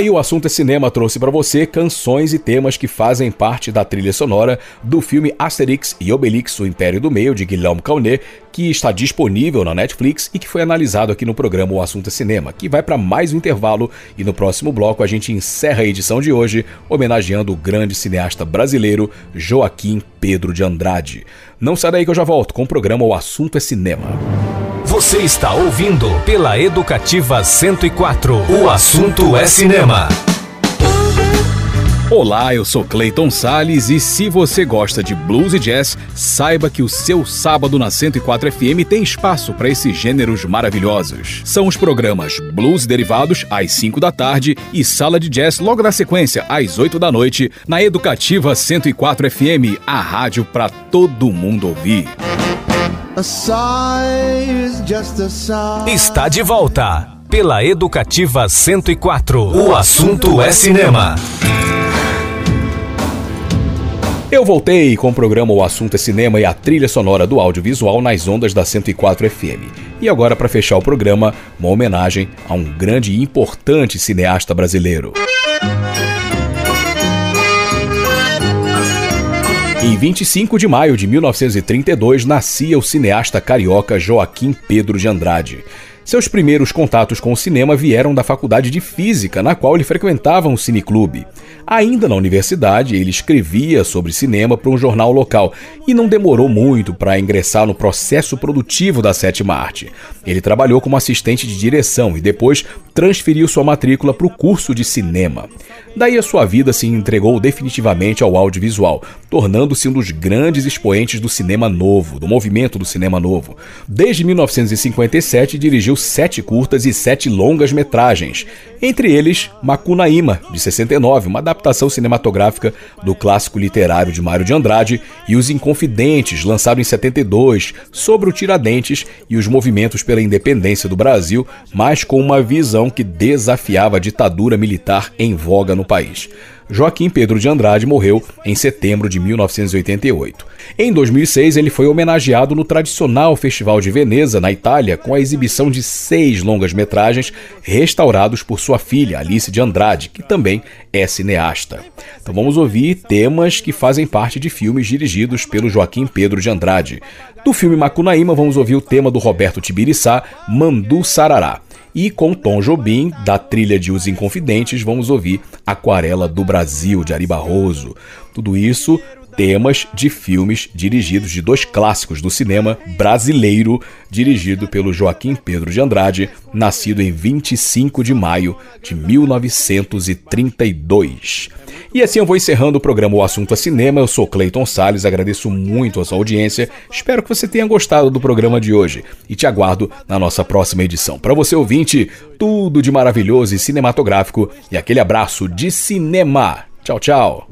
Aí o assunto é cinema trouxe para você canções e temas que fazem parte da trilha sonora do filme Asterix e Obelix: O Império do Meio de Guillaume Canet, que está disponível na Netflix e que foi analisado aqui no programa O Assunto é Cinema, que vai para mais um intervalo e no próximo bloco a gente encerra a edição de hoje homenageando o grande cineasta brasileiro Joaquim Pedro de Andrade. Não sai daí que eu já volto com o programa O Assunto é Cinema. Você está ouvindo pela Educativa 104. O assunto é cinema. Olá, eu sou Clayton Sales e se você gosta de blues e jazz, saiba que o seu sábado na 104 FM tem espaço para esses gêneros maravilhosos. São os programas Blues Derivados às 5 da tarde e Sala de Jazz logo na sequência às 8 da noite na Educativa 104 FM, a rádio para todo mundo ouvir. Está de volta pela Educativa 104. O assunto é cinema. Eu voltei com o programa O Assunto é Cinema e a trilha sonora do audiovisual nas ondas da 104 FM. E agora, para fechar o programa, uma homenagem a um grande e importante cineasta brasileiro. Em 25 de maio de 1932, nascia o cineasta carioca Joaquim Pedro de Andrade. Seus primeiros contatos com o cinema vieram da faculdade de física, na qual ele frequentava um cineclube. Ainda na universidade, ele escrevia sobre cinema para um jornal local e não demorou muito para ingressar no processo produtivo da sétima arte. Ele trabalhou como assistente de direção e depois transferiu sua matrícula para o curso de cinema. Daí a sua vida se entregou definitivamente ao audiovisual, tornando-se um dos grandes expoentes do cinema novo, do movimento do cinema novo. Desde 1957 dirigiu sete curtas e sete longas metragens, entre eles Macunaíma, de 69, uma adaptação cinematográfica do clássico literário de Mário de Andrade, e Os Inconfidentes, lançado em 72, sobre o Tiradentes e os movimentos pela independência do Brasil, mas com uma visão que desafiava a ditadura militar em voga no país. Joaquim Pedro de Andrade morreu em setembro de 1988. Em 2006, ele foi homenageado no tradicional Festival de Veneza, na Itália, com a exibição de seis longas-metragens restaurados por sua filha, Alice de Andrade, que também é cineasta. Então vamos ouvir temas que fazem parte de filmes dirigidos pelo Joaquim Pedro de Andrade. Do filme Macunaíma, vamos ouvir o tema do Roberto Tibiriçá, Mandu Sarará. E com Tom Jobim, da trilha de Os Inconfidentes, vamos ouvir Aquarela do Brasil, de Ari Barroso. Tudo isso temas de filmes dirigidos de dois clássicos do cinema brasileiro, dirigido pelo Joaquim Pedro de Andrade, nascido em 25 de maio de 1932. E assim eu vou encerrando o programa O Assunto é Cinema. Eu sou Clayton Sales, agradeço muito a sua audiência. Espero que você tenha gostado do programa de hoje e te aguardo na nossa próxima edição. Para você ouvinte, tudo de maravilhoso e cinematográfico e aquele abraço de cinema. Tchau, tchau.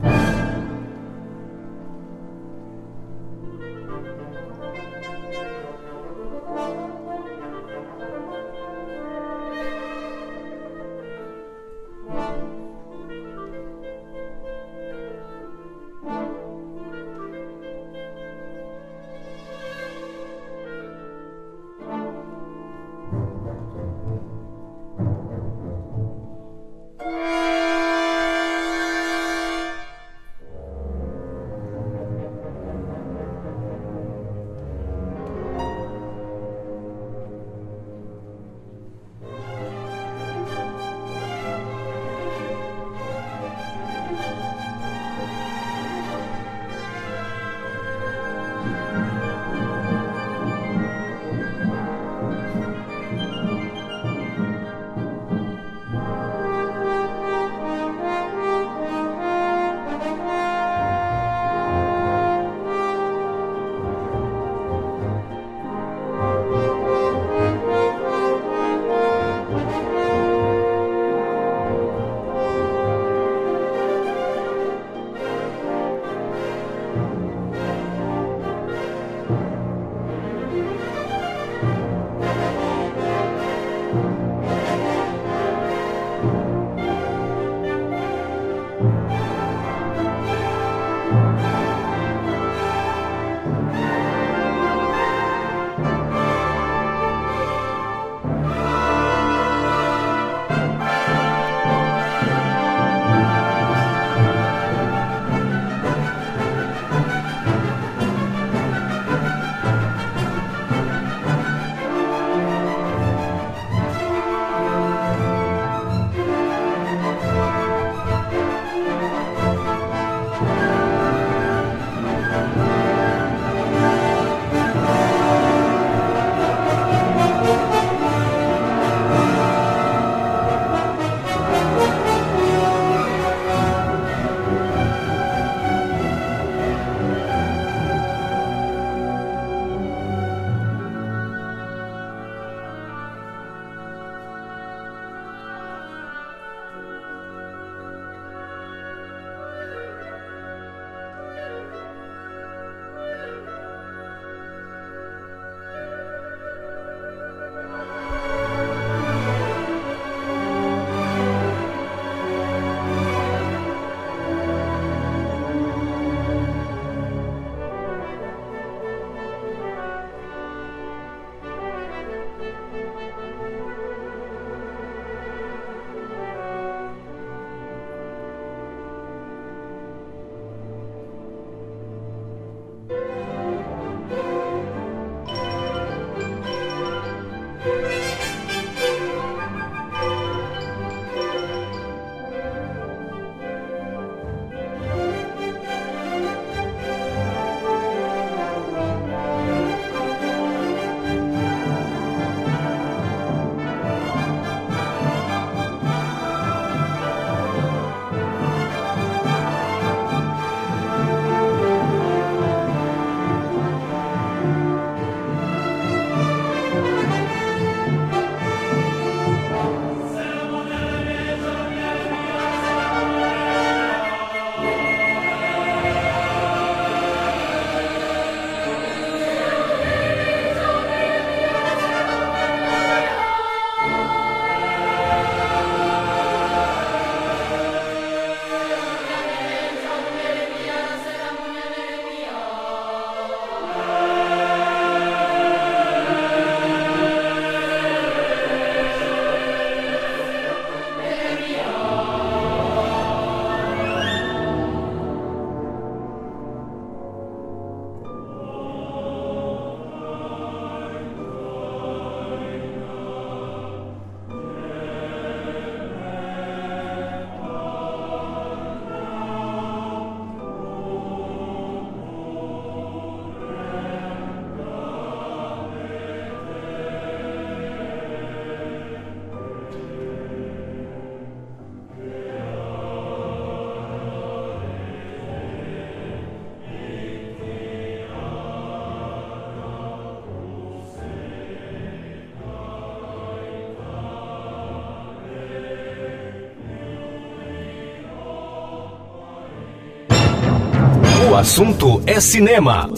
Assunto é cinema.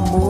Amor